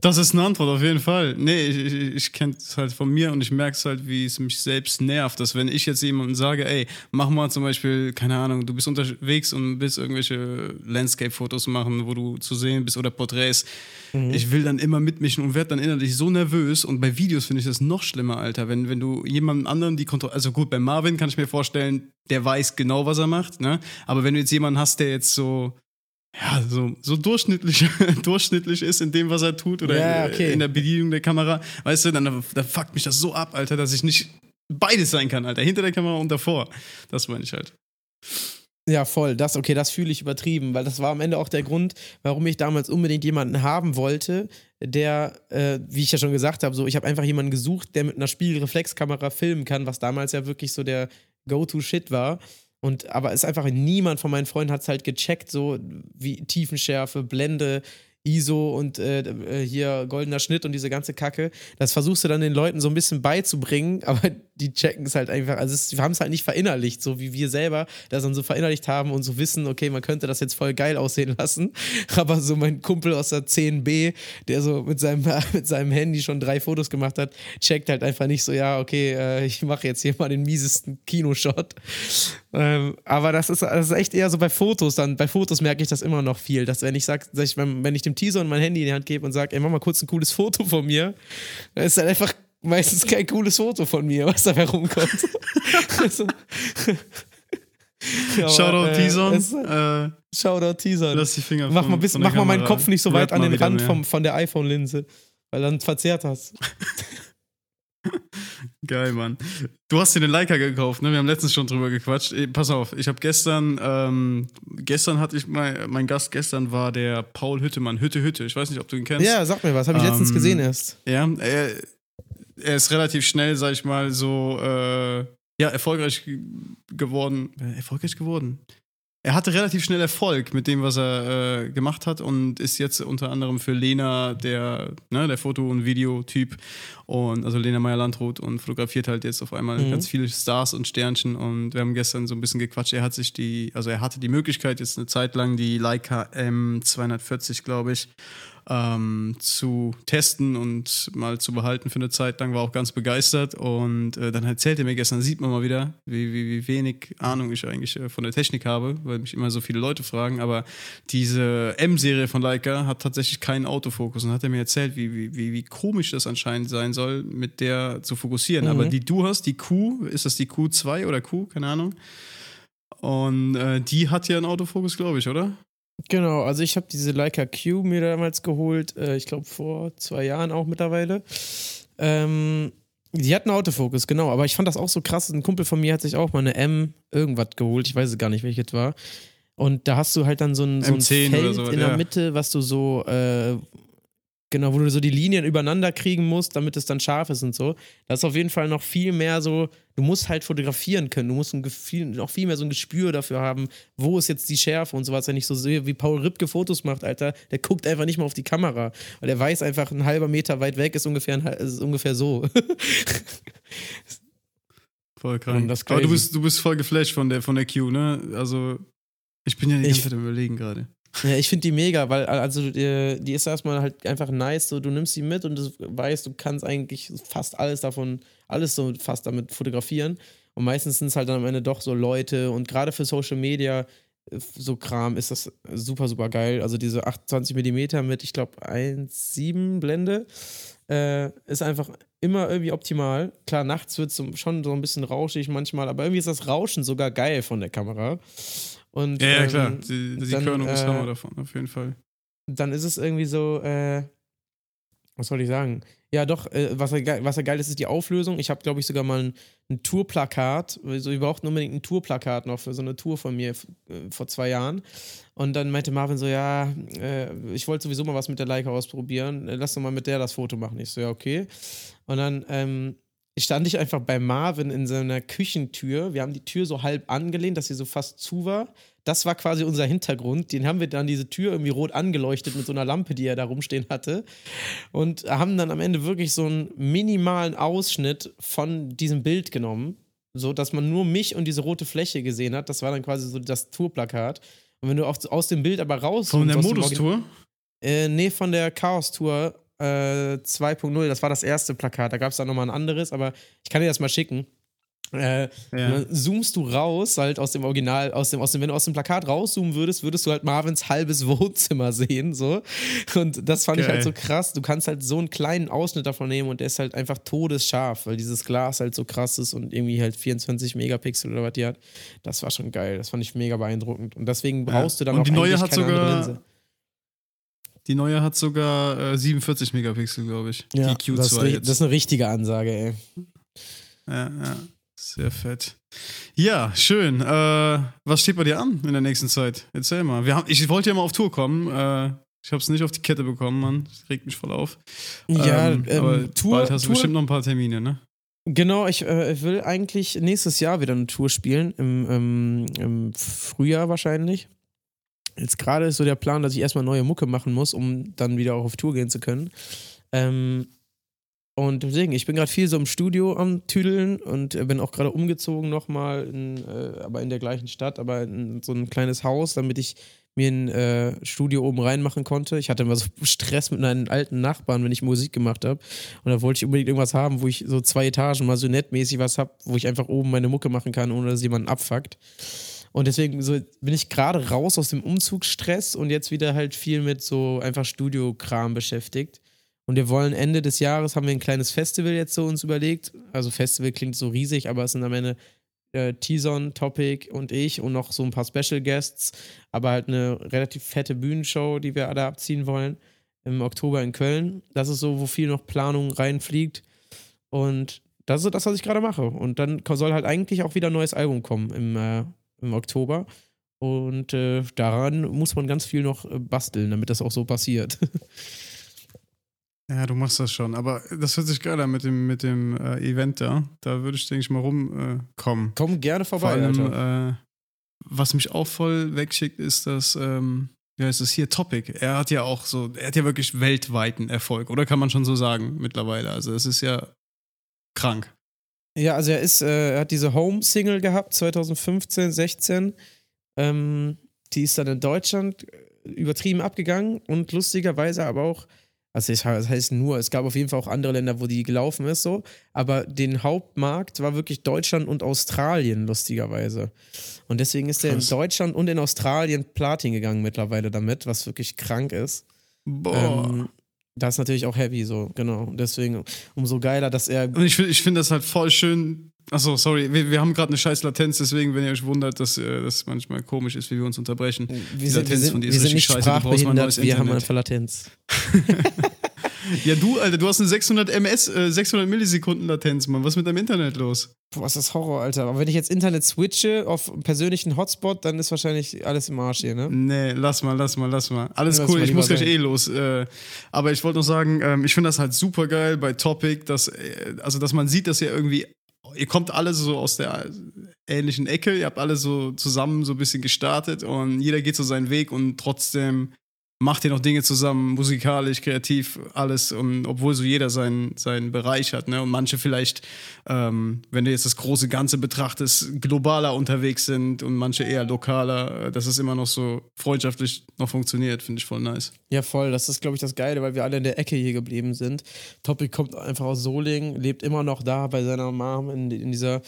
Das ist eine Antwort, auf jeden Fall. Nee, ich, ich, ich kenne es halt von mir und ich merke es halt, wie es mich selbst nervt, dass wenn ich jetzt jemandem sage, ey, mach mal zum Beispiel, keine Ahnung, du bist unterwegs und willst irgendwelche Landscape-Fotos machen, wo du zu sehen bist oder Porträts. Ich will dann immer mitmischen und werde dann innerlich so nervös und bei Videos finde ich das noch schlimmer, Alter. Wenn, wenn du jemandem anderen die Kontrolle, also gut, bei Marvin kann ich mir vorstellen, der weiß genau, was er macht, ne? Aber wenn du jetzt jemanden hast, der jetzt so, ja, so, so durchschnittlich, (laughs) durchschnittlich ist in dem, was er tut oder Ja, in- okay. in der Bedienung der Kamera, weißt du, dann, dann fuckt mich das so ab, Alter, dass ich nicht beides sein kann, Alter, hinter der Kamera und davor. Das meine ich halt. Ja, voll. Das, okay, das fühle ich übertrieben, weil das war am Ende auch der Grund, warum ich damals unbedingt jemanden haben wollte, der, äh, wie ich ja schon gesagt habe, so, ich habe einfach jemanden gesucht, der mit einer Spiegelreflexkamera filmen kann, was damals ja wirklich so der Go-To-Shit war. Und aber es ist einfach niemand von meinen Freunden hat es halt gecheckt, so wie Tiefenschärfe, Blende, ISO und äh, äh, hier goldener Schnitt und diese ganze Kacke. Das versuchst du dann den Leuten so ein bisschen beizubringen, (laughs) aber die checken es halt einfach. Also es, wir haben es halt nicht verinnerlicht, so wie wir selber das dann so verinnerlicht haben und so wissen, okay, man könnte das jetzt voll geil aussehen (laughs) lassen. Aber so mein Kumpel aus der 10b, der so mit seinem, (laughs) mit seinem Handy schon drei Fotos gemacht hat, checkt halt einfach nicht so, ja, okay, äh, ich mache jetzt hier mal den miesesten Kinoshot. Ähm, aber das ist, das ist echt eher so bei Fotos dann. Bei Fotos merke ich das immer noch viel, dass wenn ich sag, wenn, wenn ich dem Teaser und mein Handy in die Hand gebe und sage, ey, mach mal kurz ein cooles Foto von mir, dann ist halt einfach meistens kein cooles Foto von mir, was dabei rumkommt. (laughs) also, (laughs) Ja, Shoutout äh, Tison. es- Äh, Shoutout Teaser. lass die Finger Mach mal, bis, mach mal meinen. Kopf nicht so weit an den Rand mehr. vom, von der iPhone-Linse, weil dann verzerrt das. (laughs) Geil, Mann. Du hast dir den Leica gekauft, ne? Wir haben letztens schon drüber gequatscht. Ey, pass auf, ich habe gestern, ähm, gestern hatte ich mein, mein Gast gestern war der Paul Hüttemann, Hütte Hütte. Ich weiß nicht, ob du ihn kennst. Ja, sag mir was, habe ich letztens Ähm, gesehen erst. Ja, er, er ist relativ schnell, sag ich mal, so äh, ja, erfolgreich ge- geworden. Äh, erfolgreich geworden. Er hatte relativ schnell Erfolg mit dem, was er äh, gemacht hat und ist jetzt unter anderem für Lena der, ne, der Foto- und Videotyp und also Lena Meyer-Landrut und fotografiert halt jetzt auf einmal Mhm. ganz viele Stars und Sternchen und wir haben gestern so ein bisschen gequatscht. Er hat sich die, also er hatte die Möglichkeit jetzt eine Zeit lang die Leica M240, glaube ich, ähm, zu testen und mal zu behalten für eine Zeit lang, war auch ganz begeistert. Und äh, dann erzählt er mir gestern, sieht man mal wieder, wie, wie, wie wenig Ahnung ich eigentlich äh, von der Technik habe, weil mich immer so viele Leute fragen. Aber diese M-Serie von Leica hat tatsächlich keinen Autofokus. Und hat er mir erzählt, wie, wie, wie, wie komisch das anscheinend sein soll, mit der zu fokussieren. Mhm. Aber die du hast, die Q, ist das die Q2 oder Q? Keine Ahnung. Und äh, die hat ja einen Autofokus, glaube ich, oder? Genau, also ich habe diese Leica Q mir damals geholt, äh, ich glaube vor zwei Jahren auch mittlerweile. Ähm, Die hatten Autofokus, genau. Aber ich fand das auch so krass. Ein Kumpel von mir hat sich auch mal eine M irgendwas geholt. Ich weiß es gar nicht, welches war. Und da hast du halt dann so ein, so ein M10 oder Feld so, in der ja. Mitte, was du so, äh, genau, wo du so die Linien übereinander kriegen musst, damit es dann scharf ist und so. Das ist auf jeden Fall noch viel mehr so, du musst halt fotografieren können. Du musst ein Gefühl, noch viel mehr so ein Gespür dafür haben, wo ist jetzt die Schärfe und sowas. Wenn ich so sehe, wie Paul Ripke Fotos macht, Alter, der guckt einfach nicht mal auf die Kamera. Weil der weiß einfach, ein halber Meter weit weg ist ungefähr, ein, ist ungefähr so. (laughs) Voll krank. Aber du bist, du bist voll geflasht von der, von der Q, ne? Also, ich bin ja die Ich- ganze Zeit am überlegen gerade. Ja, ich finde die mega, weil also äh, die ist erstmal halt einfach nice, so du nimmst sie mit und du weißt, du kannst eigentlich fast alles davon, alles so fast damit fotografieren. Und meistens sind es halt dann am Ende doch so Leute und gerade für Social Media äh, so Kram ist das super, super geil. Also diese 28 mm mit, ich glaube, 1,7 Blende äh, ist einfach immer irgendwie optimal. Klar, nachts wird es schon so ein bisschen rauschig manchmal, aber irgendwie ist das Rauschen sogar geil von der Kamera. Und, Ja, ja, ähm, klar. Die, die dann, Körnung ist äh, Hammer davon, auf jeden Fall. dann ist es irgendwie so, äh, was soll ich sagen? Ja, doch, äh, was, ja geil, was ja geil ist, ist die Auflösung. Ich habe, glaube ich, sogar mal ein, ein Tourplakat, also wir brauchten unbedingt ein Tourplakat noch für so eine Tour von mir äh, vor zwei Jahren. Und dann meinte Marvin so, ja, äh, ich wollte sowieso mal was mit der Leica ausprobieren, lass doch mal mit der das Foto machen. Ich so, ja, okay. Und dann ähm, stand ich einfach bei Marvin in seiner Küchentür. Wir haben die Tür so halb angelehnt, dass sie so fast zu war. Das war quasi unser Hintergrund. Den haben wir dann diese Tür irgendwie rot angeleuchtet mit so einer Lampe, die er da rumstehen hatte. Und haben dann am Ende wirklich so einen minimalen Ausschnitt von diesem Bild genommen, so dass man nur mich und diese rote Fläche gesehen hat. Das war dann quasi so das Tourplakat. Und wenn du aus dem Bild aber raus. Von der Modus-Tour? äh, nee, von der Chaos-Tour äh, 2.0. Das war das erste Plakat. Da gab es dann nochmal ein anderes, aber ich kann dir das mal schicken. Äh, und dann zoomst du raus, halt aus dem Original, aus dem, aus dem, wenn du aus dem Plakat rauszoomen würdest, würdest du halt Marvins halbes (laughs) Wohnzimmer sehen, so. Und das fand ich Geil. halt so krass. Du kannst halt so einen kleinen Ausschnitt davon nehmen und der ist halt einfach todesscharf, weil dieses Glas halt so krass ist und irgendwie halt 24 Megapixel oder was die hat. Das war schon geil. Das fand ich mega beeindruckend. Und deswegen brauchst du dann Und auch die neue hat sogar- Linse. Die neue hat sogar äh, 47 Megapixel, glaube ich. Ja, die Q2 das, ist, jetzt. das ist eine richtige Ansage, ey. Ja, ja. Sehr fett. Ja, schön. Äh, was steht bei dir an in der nächsten Zeit? Erzähl mal. Wir haben, ich wollte ja mal auf Tour kommen. Äh, ich habe es nicht auf die Kette bekommen, Mann. Das regt mich voll auf. Ja, Ähm, ähm, aber Tour, bald hast du Tour bestimmt noch ein paar Termine, ne? Genau, ich äh, will eigentlich nächstes Jahr wieder eine Tour spielen, im, ähm, im Frühjahr wahrscheinlich. Jetzt gerade ist so der Plan, dass ich erstmal neue Mucke machen muss, um dann wieder auch auf Tour gehen zu können. Ähm, und deswegen, ich bin gerade viel so im Studio am Tüdeln und äh, bin auch gerade umgezogen nochmal, äh, aber in der gleichen Stadt, aber in so ein kleines Haus, damit ich mir ein äh, Studio oben reinmachen konnte. Ich hatte immer so (laughs) Stress mit meinen alten Nachbarn, wenn ich Musik gemacht habe. Und da wollte ich unbedingt irgendwas haben, wo ich so zwei Etagen mal so nettmäßig was habe, wo ich einfach oben meine Mucke machen kann, ohne dass jemand abfuckt. Und deswegen so bin ich gerade raus aus dem Umzugsstress und jetzt wieder halt viel mit so einfach Studiokram beschäftigt. Und wir wollen Ende des Jahres haben wir ein kleines Festival jetzt so uns überlegt. Also Festival klingt so riesig, aber es sind am Ende äh, Tison, Topic und ich und noch so ein paar Special Guests, aber halt eine relativ fette Bühnenshow, die wir da abziehen wollen im Oktober in Köln. Das ist so, wo viel noch Planung reinfliegt. Und das ist das, was ich gerade mache. Und dann soll halt eigentlich auch wieder ein neues Album kommen im, äh, im Oktober. Und äh, daran muss man ganz viel noch äh, basteln, damit das auch so passiert. (laughs) Ja, du machst das schon. Aber das hört sich geil an mit dem, mit dem äh, Event da. Da würde ich, denke ich, mal rumkommen. Äh, kommen. Komm gerne Vor vorbei, allem, Alter. äh, was mich auch voll wegschickt, ist das, ähm, wie heißt das hier, Topic. Er hat ja auch so, er hat ja wirklich weltweiten Erfolg, oder kann man schon so sagen mittlerweile. Also es ist ja krank. Ja, also er ist, äh, er hat diese Home-Single gehabt, 2015, 16. Ähm, die ist dann in Deutschland übertrieben abgegangen und lustigerweise aber auch, also ich, das heißt nur, es gab auf jeden Fall auch andere Länder, wo die gelaufen ist, so, aber den Hauptmarkt war wirklich Deutschland und Australien, lustigerweise. Und deswegen ist er in. Deutschland und in Australien Platin gegangen mittlerweile damit, was wirklich krank ist. Boah. Ähm, das ist natürlich auch heavy, so, genau. Deswegen umso geiler, dass er Und ich, find- ich finde das halt voll schön. Achso, sorry, wir, wir haben gerade eine scheiß Latenz, deswegen, wenn ihr euch wundert, dass äh, das manchmal komisch ist, wie wir uns unterbrechen. Wir sind, wir Latenz sind, von dir wir ist sind richtig scheiße, du brauchst mal ein sprachbehindert, neues wir haben Internet. einfach Latenz. (laughs) Ja, du, Alter, du hast eine 600 ms, äh, 600 Millisekunden Latenz, Mann. Was ist mit deinem Internet los? Boah, ist das Horror, Alter. Aber wenn ich jetzt Internet switche auf einen persönlichen Hotspot, dann ist wahrscheinlich alles im Arsch hier, ne? Nee, lass mal, lass mal, lass mal. Alles Lass cool, mal ich muss gleich eh los. Äh, aber ich wollte noch sagen, ähm, ich finde das halt super geil bei Topic, dass, äh, also, dass man sieht, dass ihr irgendwie, ihr kommt alle so aus der ähnlichen Ecke, ihr habt alle so zusammen so ein bisschen gestartet und jeder geht so seinen Weg und trotzdem macht ihr noch Dinge zusammen, musikalisch, kreativ, alles. Und obwohl so jeder seinen, seinen Bereich hat, ne? Und manche vielleicht, ähm, wenn du jetzt das große Ganze betrachtest, globaler unterwegs sind und manche eher lokaler, äh, dass es immer noch so freundschaftlich noch funktioniert, finde ich voll nice. Ja, voll. Das ist, glaube ich, das Geile, weil wir alle in der Ecke hier geblieben sind. Topic kommt einfach aus Solingen, lebt immer noch da bei seiner Mom in, in, dieser,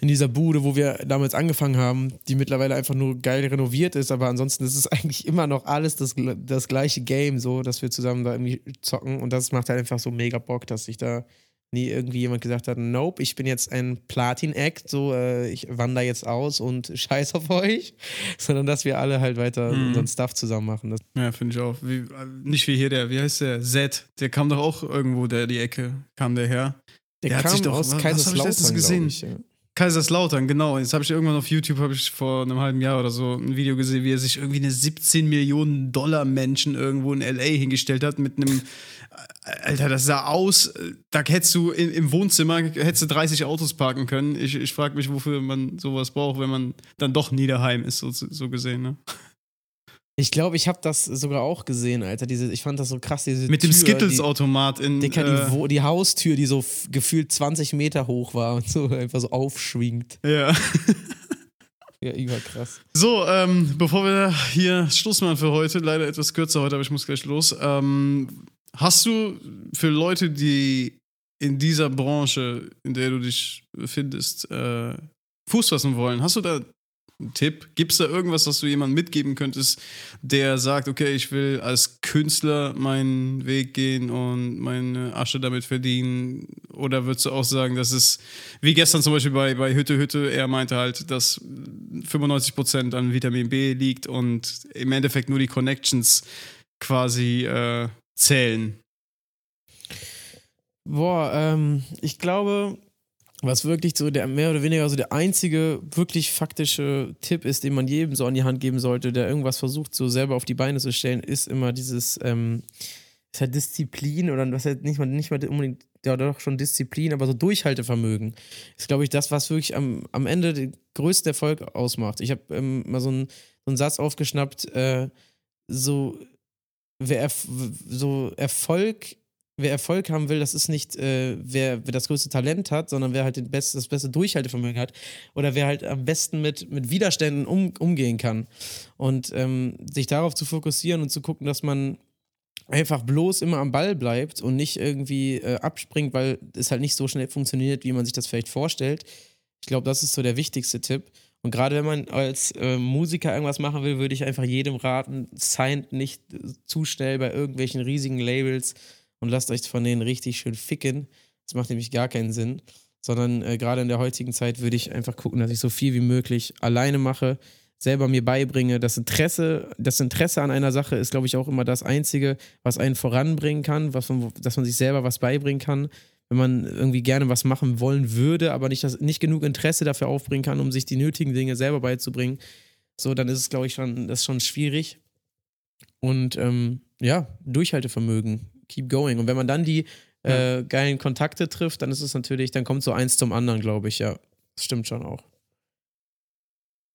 in dieser Bude, wo wir damals angefangen haben, die mittlerweile einfach nur geil renoviert ist. Aber ansonsten ist es (laughs) eigentlich immer noch alles das, das gleiche Game, so, dass wir zusammen da irgendwie zocken. Und das macht halt einfach so mega Bock, dass sich da nie irgendwie jemand gesagt hat, nope, ich bin jetzt ein Platin-Act, so, äh, ich wandere jetzt aus und (laughs) scheiß auf euch, sondern dass wir alle halt weiter Mhm. unseren Stuff zusammen machen. Das Ja, finde ich auch. Wie, nicht wie hier der, wie heißt der? Z, der kam doch auch irgendwo, der die Ecke, kam der her. Der, Der hat kam sich doch- aus was- Kaiserslautern, gesehen? Ich, ja. Kaiserslautern, genau. Jetzt habe ich irgendwann auf YouTube, habe ich vor einem halben Jahr oder so ein Video gesehen, wie er sich irgendwie eine 17 Millionen Dollar Menschen irgendwo in LA hingestellt hat mit einem, Alter, das sah aus, da hättest du in, im Wohnzimmer, hättest du 30 Autos parken können. Ich, ich frage mich, wofür man sowas braucht, wenn man dann doch nie daheim ist, so, so gesehen, ne? Ich glaube, ich habe das sogar auch gesehen, Alter. Diese, ich fand das so krass, diese Mit dem Tür, Skittles-Automat in. Die, Dicker, äh, die, die Haustür, die so gefühlt 20 Meter hoch war und so einfach so aufschwingt. ja. (laughs) Ja, überkrass. So, ähm, bevor wir hier Schluss machen für heute, leider etwas kürzer heute, aber ich muss gleich los. Ähm, hast du für Leute, die in dieser Branche, in der du dich befindest, äh, Fuß fassen wollen, hast du da Tipp? Gibt es da irgendwas, was du jemandem mitgeben könntest, der sagt, okay, ich will als Künstler meinen Weg gehen und meine Asche damit verdienen? Oder würdest du auch sagen, dass es, wie gestern zum Beispiel bei, bei Hütte Hütte, er meinte halt, dass 95% an Vitamin B liegt und im Endeffekt nur die Connections quasi äh, zählen? Boah, ähm, ich glaube, was wirklich so der mehr oder weniger so der einzige wirklich faktische Tipp ist, den man jedem so an die Hand geben sollte, der irgendwas versucht, so selber auf die Beine zu stellen, ist immer dieses, ähm, ist halt Disziplin oder was halt nicht mal, nicht mal unbedingt, ja doch schon Disziplin, aber so Durchhaltevermögen ist, glaube ich, das, was wirklich am, am Ende den größten Erfolg ausmacht. Ich habe ähm, mal so einen, so einen Satz aufgeschnappt, äh, so, wer erf so Erfolg wer Erfolg haben will, das ist nicht, äh, wer, wer das größte Talent hat, sondern wer halt den best, das beste Durchhaltevermögen hat oder wer halt am besten mit, mit Widerständen um, umgehen kann. Und ähm, sich darauf zu fokussieren und zu gucken, dass man einfach bloß immer am Ball bleibt und nicht irgendwie äh, abspringt, weil es halt nicht so schnell funktioniert, wie man sich das vielleicht vorstellt. Ich glaube, das ist so der wichtigste Tipp. Und gerade wenn man als äh, Musiker irgendwas machen will, würde ich einfach jedem raten, signed nicht äh, zu schnell bei irgendwelchen riesigen Labels und lasst euch von denen richtig schön ficken. Das macht nämlich gar keinen Sinn. Sondern äh, gerade in der heutigen Zeit würde ich einfach gucken, dass ich so viel wie möglich alleine mache, selber mir beibringe. Das Interesse, das Interesse an einer Sache ist, glaube ich, auch immer das Einzige, was einen voranbringen kann, was man, dass man sich selber was beibringen kann. Wenn man irgendwie gerne was machen wollen würde, aber nicht, das, nicht genug Interesse dafür aufbringen kann, um sich die nötigen Dinge selber beizubringen, so, dann ist es, glaube ich, schon, das schon schwierig. Und ähm, ja, Durchhaltevermögen, keep going. Und wenn man dann die äh, geilen Kontakte trifft, dann ist es natürlich, dann kommt so eins zum anderen, glaube ich, ja. Das stimmt schon auch.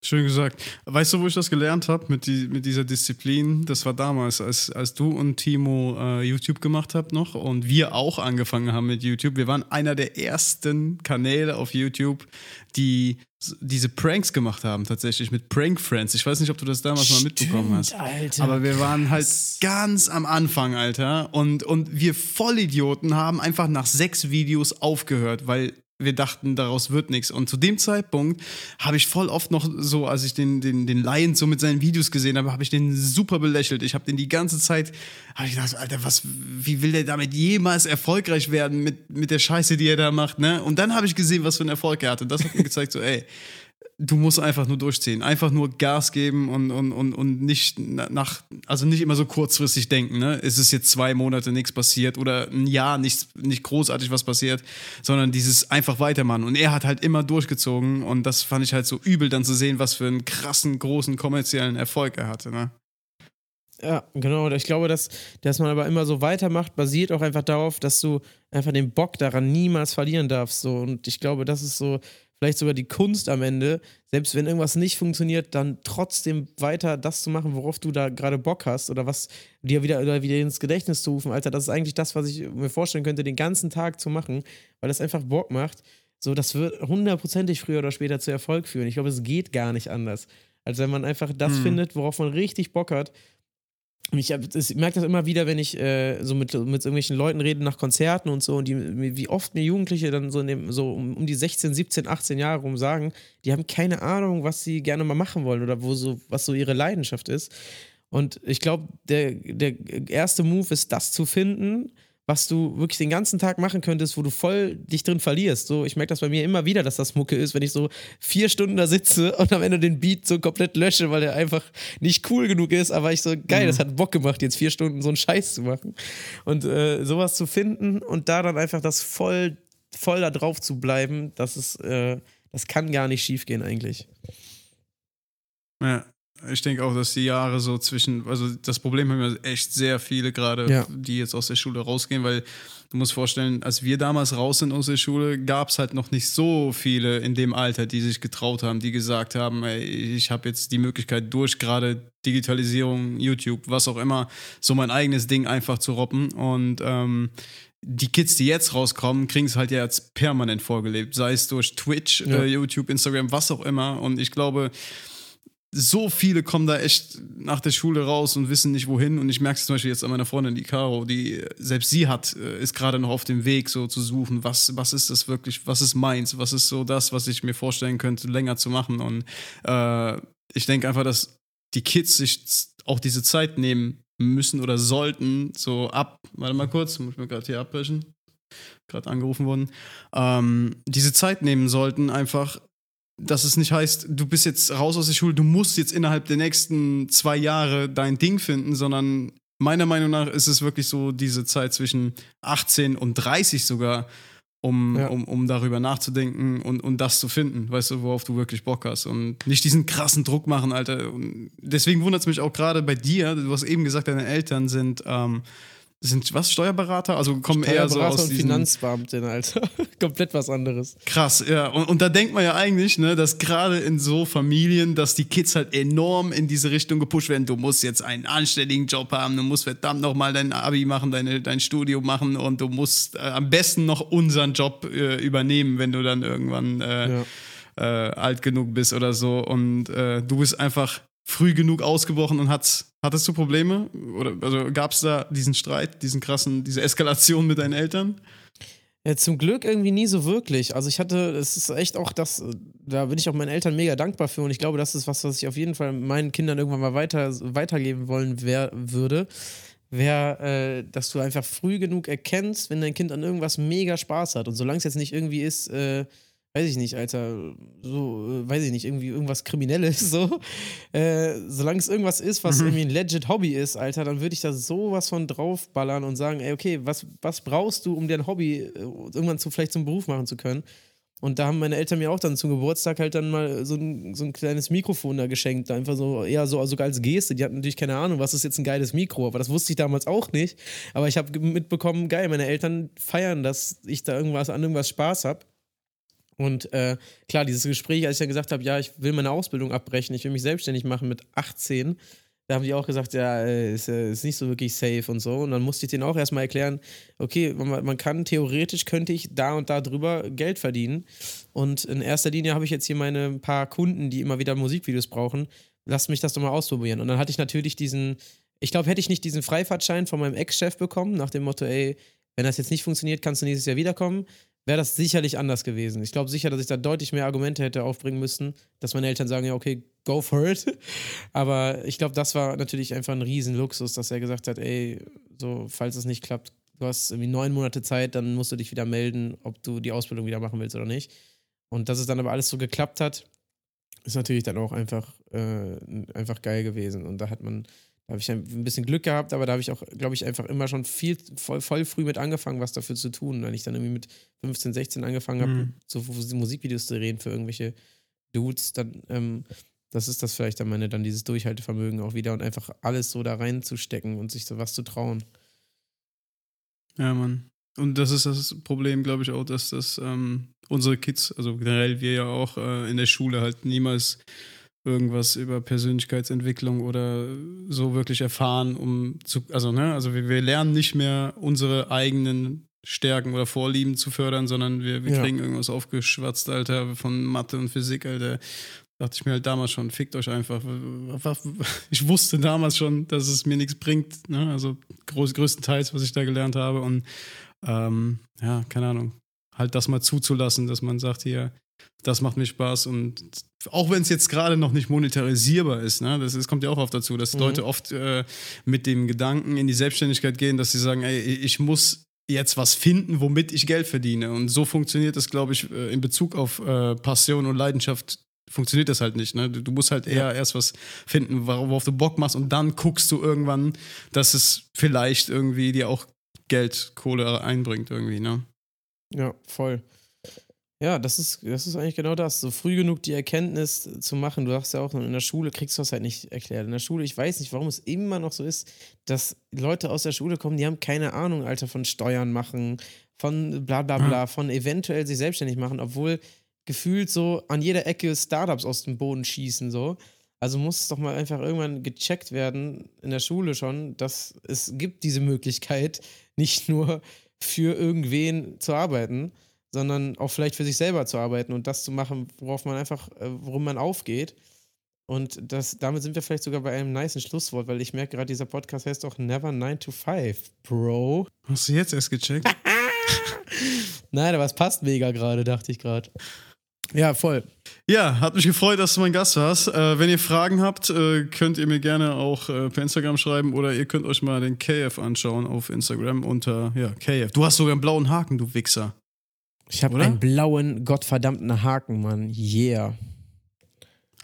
Schön gesagt. Weißt du, wo ich das gelernt habe mit, die, mit dieser Disziplin? Das war damals, als, als du und Timo äh, YouTube gemacht habt noch und wir auch angefangen haben mit YouTube. Wir waren einer der ersten Kanäle auf YouTube, die diese Pranks gemacht haben, tatsächlich mit Prank Friends. Ich weiß nicht, ob du das damals mal mitbekommen hast. Alter. Aber wir waren halt ganz am Anfang, Alter. Und, und wir Vollidioten haben einfach nach sechs Videos aufgehört, weil wir dachten, daraus wird nichts. Und zu dem Zeitpunkt habe ich voll oft noch so, als ich den, den, den Lion so mit seinen Videos gesehen habe, habe ich den super belächelt. Ich habe den die ganze Zeit, habe ich gedacht, Alter, was, wie will der damit jemals erfolgreich werden mit, mit der Scheiße, die er da macht, ne? Und dann habe ich gesehen, was für einen Erfolg er hatte. Und das hat mir gezeigt, so, ey, du musst einfach nur durchziehen. Einfach nur Gas geben und, und, und, und nicht nach, also nicht immer so kurzfristig denken, ne? Es ist jetzt zwei Monate nichts passiert oder ein Jahr nichts, nicht großartig was passiert, sondern dieses einfach weitermachen. Und er hat halt immer durchgezogen und das fand ich halt so übel dann zu sehen, was für einen krassen, großen kommerziellen Erfolg er hatte, ne? Ja, genau. Ich glaube, dass, dass man aber immer so weitermacht, basiert auch einfach darauf, dass du einfach den Bock daran niemals verlieren darfst. So. Und ich glaube, das ist so vielleicht sogar die Kunst am Ende, selbst wenn irgendwas nicht funktioniert, dann trotzdem weiter das zu machen, worauf du da gerade Bock hast oder was dir wieder, oder wieder ins Gedächtnis zu rufen. Alter, das ist eigentlich das, was ich mir vorstellen könnte, den ganzen Tag zu machen, weil das einfach Bock macht. So, das wird hundertprozentig früher oder später zu Erfolg führen. Ich glaube, es geht gar nicht anders. als wenn man einfach das hm. findet, worauf man richtig Bock hat ich, ich merke das immer wieder, wenn ich äh, so mit, mit irgendwelchen Leuten rede nach Konzerten und so und die, wie oft mir Jugendliche dann so, dem, so um, um, die 16, 17, 18 Jahre rum sagen, die haben keine Ahnung, was sie gerne mal machen wollen oder wo so, was so ihre Leidenschaft ist. Und ich glaube, der, der erste Move ist, das zu finden was du wirklich den ganzen Tag machen könntest, wo du voll dich drin verlierst. So, ich merke das bei mir immer wieder, dass das Mucke ist, wenn ich so vier Stunden da sitze und am Ende den Beat so komplett lösche, weil der einfach nicht cool genug ist, aber ich so, geil, mhm. das hat Bock gemacht, jetzt vier Stunden so einen Scheiß zu machen. Und äh, sowas zu finden und da dann einfach das voll, voll da drauf zu bleiben, das ist, äh, das kann gar nicht schief gehen eigentlich. Ja, ich denke auch, dass die Jahre so zwischen, also das Problem haben ja echt sehr viele gerade, ja. die jetzt aus der Schule rausgehen, weil du musst vorstellen, als wir damals raus sind aus der Schule, gab es halt noch nicht so viele in dem Alter, die sich getraut haben, die gesagt haben, ey, ich habe jetzt die Möglichkeit durch gerade Digitalisierung, YouTube, was auch immer, so mein eigenes Ding einfach zu roppen und ähm, die Kids, die jetzt rauskommen, kriegen es halt jetzt permanent vorgelebt, sei es durch Twitch, ja. äh, YouTube, Instagram, was auch immer und ich glaube, so viele kommen da echt nach der Schule raus und wissen nicht wohin. Und ich merke es zum Beispiel jetzt an meiner Freundin, die Caro, die selbst sie hat, äh, ist gerade noch auf dem Weg, so zu suchen, was, was ist das wirklich, was ist meins, was ist so das, was ich mir vorstellen könnte, länger zu machen. Und äh, ich denke einfach, dass die Kids sich auch diese Zeit nehmen müssen oder sollten, so ab, warte mal kurz, muss ich mir gerade hier abbrechen, gerade angerufen worden, ähm, diese Zeit nehmen sollten, einfach dass es nicht heißt, du bist jetzt raus aus der Schule, du musst jetzt innerhalb der nächsten zwei Jahre dein Ding finden, sondern meiner Meinung nach ist es wirklich so diese Zeit zwischen 18 und 30 sogar, um, ja. um, um darüber nachzudenken und, und das zu finden, weißt du, worauf du wirklich Bock hast und nicht diesen krassen Druck machen, Alter. Und deswegen wundert es mich auch gerade bei dir, du hast eben gesagt, deine Eltern sind ähm, sind was Steuerberater? Also kommen eher so aus und Finanzbeamtin, Alter. (laughs) Komplett was anderes. Krass, ja. Und, und da denkt man ja eigentlich, ne, dass gerade in so Familien, dass die Kids halt enorm in diese Richtung gepusht werden. Du musst jetzt einen anständigen Job haben, du musst verdammt nochmal dein Abi machen, deine, dein Studium machen und du musst äh, am besten noch unseren Job äh, übernehmen, wenn du dann irgendwann äh, ja. Äh, alt genug bist oder so. Und äh, du bist einfach früh genug ausgebrochen und hat, hattest du Probleme? Oder also gab es da diesen Streit, diesen krassen, diese Eskalation mit deinen Eltern? Ja, zum Glück irgendwie nie so wirklich. Also ich hatte, es ist echt auch das, da bin ich auch meinen Eltern mega dankbar für und ich glaube, das ist was, was ich auf jeden Fall meinen Kindern irgendwann mal weiter, weitergeben wollen wär, würde, wäre, äh, dass du einfach früh genug erkennst, wenn dein Kind an irgendwas mega Spaß hat und solange es jetzt nicht irgendwie ist, äh, weiß ich nicht, Alter, so, äh, weiß ich nicht, irgendwie irgendwas Kriminelles, (laughs) so. Äh, solange es irgendwas ist, was mhm. irgendwie ein legit Hobby ist, Alter, dann würde ich da sowas von draufballern und sagen, ey, okay, was, was brauchst du, um dein Hobby äh, irgendwann zu, vielleicht zum Beruf machen zu können? Und da haben meine Eltern mir auch dann zum Geburtstag halt dann mal so ein, so ein kleines Mikrofon da geschenkt. Einfach so, eher so sogar als Geste. Die hatten natürlich keine Ahnung, was ist jetzt ein geiles Mikro, aber das wusste ich damals auch nicht. Aber ich habe mitbekommen, geil, meine Eltern feiern, dass ich da irgendwas an irgendwas Spaß habe. Und äh, klar, dieses Gespräch, als ich dann gesagt habe, ja, ich will meine Ausbildung abbrechen, ich will mich selbstständig machen mit 18, da haben die auch gesagt, ja, äh, ist, äh, ist nicht so wirklich safe und so. Und dann musste ich denen auch erstmal erklären, okay, man, man, kann theoretisch, könnte ich da und da drüber Geld verdienen. Und in erster Linie habe ich jetzt hier meine paar Kunden, die immer wieder Musikvideos brauchen. Lasst mich das doch mal ausprobieren. Und dann hatte ich natürlich diesen, ich glaube, hätte ich nicht diesen Freifahrtschein von meinem Ex-Chef bekommen, nach dem Motto, ey, wenn das jetzt nicht funktioniert, kannst du nächstes Jahr wiederkommen wäre das sicherlich anders gewesen. Ich glaube sicher, dass ich da deutlich mehr Argumente hätte aufbringen müssen, dass meine Eltern sagen, ja, okay, go for it. (laughs) Aber ich glaube, das war natürlich einfach ein Riesenluxus, dass er gesagt hat, ey, so, falls es nicht klappt, du hast irgendwie neun Monate Zeit, dann musst du dich wieder melden, ob du die Ausbildung wieder machen willst oder nicht. Und dass es dann aber alles so geklappt hat, ist natürlich dann auch einfach, äh, einfach geil gewesen. Und da hat man, da habe ich ein bisschen Glück gehabt, aber da habe ich auch, glaube ich, einfach immer schon viel, voll, voll früh mit angefangen, was dafür zu tun. Wenn ich dann irgendwie mit 15, 16 angefangen habe, Mhm. so Musikvideos zu drehen für irgendwelche Dudes, dann, ähm, das ist das vielleicht am Ende dann dieses Durchhaltevermögen auch wieder und einfach alles so da reinzustecken und sich so was zu trauen. Ja, Mann. Und das ist das Problem, glaube ich, auch, dass das ähm, unsere Kids, also generell wir ja auch äh, in der Schule halt niemals irgendwas über Persönlichkeitsentwicklung oder so wirklich erfahren, um zu, also, ne, also wir, wir lernen nicht mehr unsere eigenen Stärken oder Vorlieben zu fördern, sondern wir, wir Ja. kriegen irgendwas aufgeschwatzt, Alter, von Mathe und Physik, Alter. Dachte ich mir halt damals schon, fickt euch einfach. Ich wusste damals schon, dass es mir nichts bringt, ne? also groß, größtenteils, was ich da gelernt habe und ähm, ja, keine Ahnung, halt das mal zuzulassen, dass man sagt, hier, das macht mir Spaß und auch wenn es jetzt gerade noch nicht monetarisierbar ist, ne, das, das kommt ja auch oft dazu, dass Mhm. Leute oft äh, mit dem Gedanken in die Selbstständigkeit gehen, dass sie sagen, ey, ich muss jetzt was finden, womit ich Geld verdiene und so funktioniert das, glaube ich, äh, in Bezug auf äh, Passion und Leidenschaft funktioniert das halt nicht. Ne? Du, musst halt eher erst was finden, worauf du Bock machst und dann guckst du irgendwann, dass es vielleicht irgendwie dir auch Geld, Kohle einbringt irgendwie, ne? Ja, voll. Ja, das ist, das ist eigentlich genau das. So früh genug die Erkenntnis zu machen. Du sagst ja auch, in der Schule kriegst du das halt nicht erklärt. In der Schule, ich weiß nicht, warum es immer noch so ist, dass Leute aus der Schule kommen, die haben keine Ahnung, Alter, von Steuern machen, von bla bla bla, von eventuell sich selbstständig machen, obwohl gefühlt so an jeder Ecke Startups aus dem Boden schießen, so. Also muss es doch mal einfach irgendwann gecheckt werden, in der Schule schon, dass es gibt diese Möglichkeit, nicht nur für irgendwen zu arbeiten, sondern auch vielleicht für sich selber zu arbeiten und das zu machen, worauf man einfach, äh, worum man aufgeht. Und das, damit sind wir vielleicht sogar bei einem niceen Schlusswort, weil ich merke gerade, dieser Podcast heißt auch Never 9 to 5, Bro. Hast du jetzt erst gecheckt? (laughs) Nein, aber es passt mega gerade, dachte ich gerade. Ja, voll. Ja, hat mich gefreut, dass du mein Gast warst. Äh, wenn ihr Fragen habt, äh, könnt ihr mir gerne auch äh, per Instagram schreiben oder ihr könnt euch mal den KF anschauen auf Instagram unter ja, KF. Du hast sogar einen blauen Haken, du Wichser. Ich habe einen blauen, gottverdammten Haken, Mann. Yeah.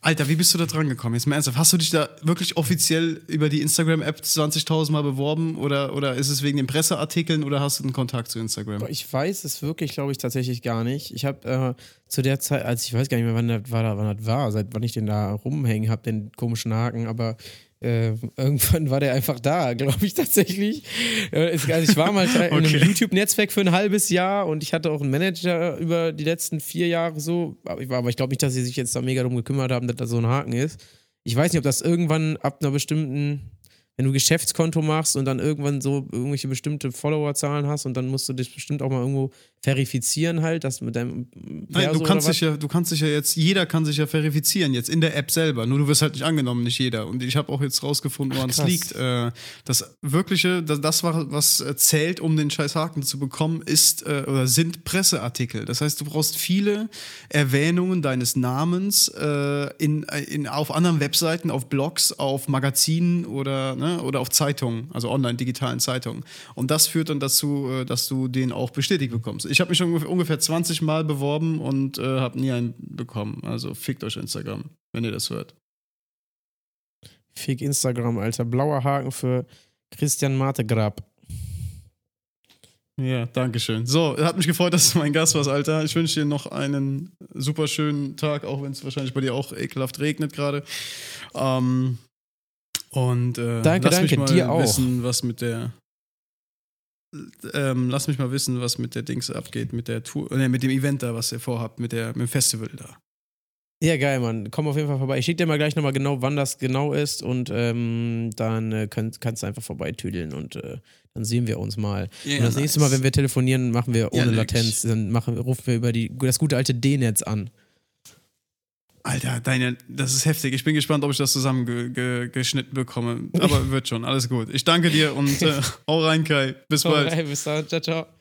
Alter, wie bist du da dran gekommen? Jetzt mal ernsthaft. Hast du dich da wirklich offiziell über die Instagram-App 20.000 Mal beworben oder, oder ist es wegen den Presseartikeln oder hast du einen Kontakt zu Instagram? Ich weiß es wirklich, glaube ich, tatsächlich gar nicht. Ich habe äh, zu der Zeit, als ich weiß gar nicht mehr, wann das war, wann das war, seit wann ich den da rumhängen habe, den komischen Haken, aber äh, irgendwann war der einfach da, glaube ich tatsächlich. Äh, also ich war mal Teil (laughs) in einem Okay. YouTube-Netzwerk für ein halbes Jahr und ich hatte auch einen Manager über die letzten vier Jahre so. Aber ich, ich glaube nicht, dass sie sich jetzt da mega drum gekümmert haben, dass da so ein Haken ist. Ich weiß nicht, ob das irgendwann ab einer bestimmten, wenn du Geschäftskonto machst und dann irgendwann so irgendwelche bestimmte Followerzahlen hast und dann musst du dich bestimmt auch mal irgendwo verifizieren halt, das mit deinem Nein, Perso du kannst dich ja, du kannst dich ja jetzt, jeder kann sich ja verifizieren jetzt in der App selber. Nur du wirst halt nicht angenommen, nicht jeder. Und ich habe auch jetzt rausgefunden, woran es liegt. Äh, das wirkliche, das, was äh, zählt, um den scheiß Haken zu bekommen, ist äh, oder sind Presseartikel. Das heißt, du brauchst viele Erwähnungen deines Namens äh, in, in, auf anderen Webseiten, auf Blogs, auf Magazinen oder, ne, oder auf Zeitungen, also online digitalen Zeitungen. Und das führt dann dazu, äh, dass du den auch bestätigt bekommst. Ich habe mich schon ungefähr, ungefähr 20 Mal beworben und äh, habe nie einen bekommen. Also fickt euch Instagram, wenn ihr das hört. Fick Instagram, Alter. Blauer Haken für Christian Martegrab. Ja, danke schön. So, hat mich gefreut, dass du mein Gast warst, Alter. Ich wünsche dir noch einen super schönen Tag, auch wenn es wahrscheinlich bei dir auch ekelhaft regnet gerade. Ähm, und äh, Danke, lass mich danke, mal dir auch. wissen, was mit der ähm, lass mich mal wissen, was mit der Dings abgeht, mit der Tour, äh, mit dem Event da, was ihr vorhabt, mit, der, mit dem Festival da. Ja, geil, Mann. Komm auf jeden Fall vorbei. Ich schicke dir mal gleich nochmal genau, wann das genau ist und ähm, dann äh, könnt, kannst du einfach vorbeitüdeln und äh, dann sehen wir uns mal. Ja, und das nächste nice. Mal, wenn wir telefonieren, machen wir ohne Ja, Latenz. Dann machen, rufen wir über die, das gute alte D-Netz an. Alter, deine, das ist heftig. Ich bin gespannt, ob ich das zusammengeschnitten ge, geschnitten bekomme. Aber (laughs) wird schon, alles gut. Ich danke dir und äh, (laughs) hau rein, Kai. Bis bald. Alright, bis dann. Ciao, ciao.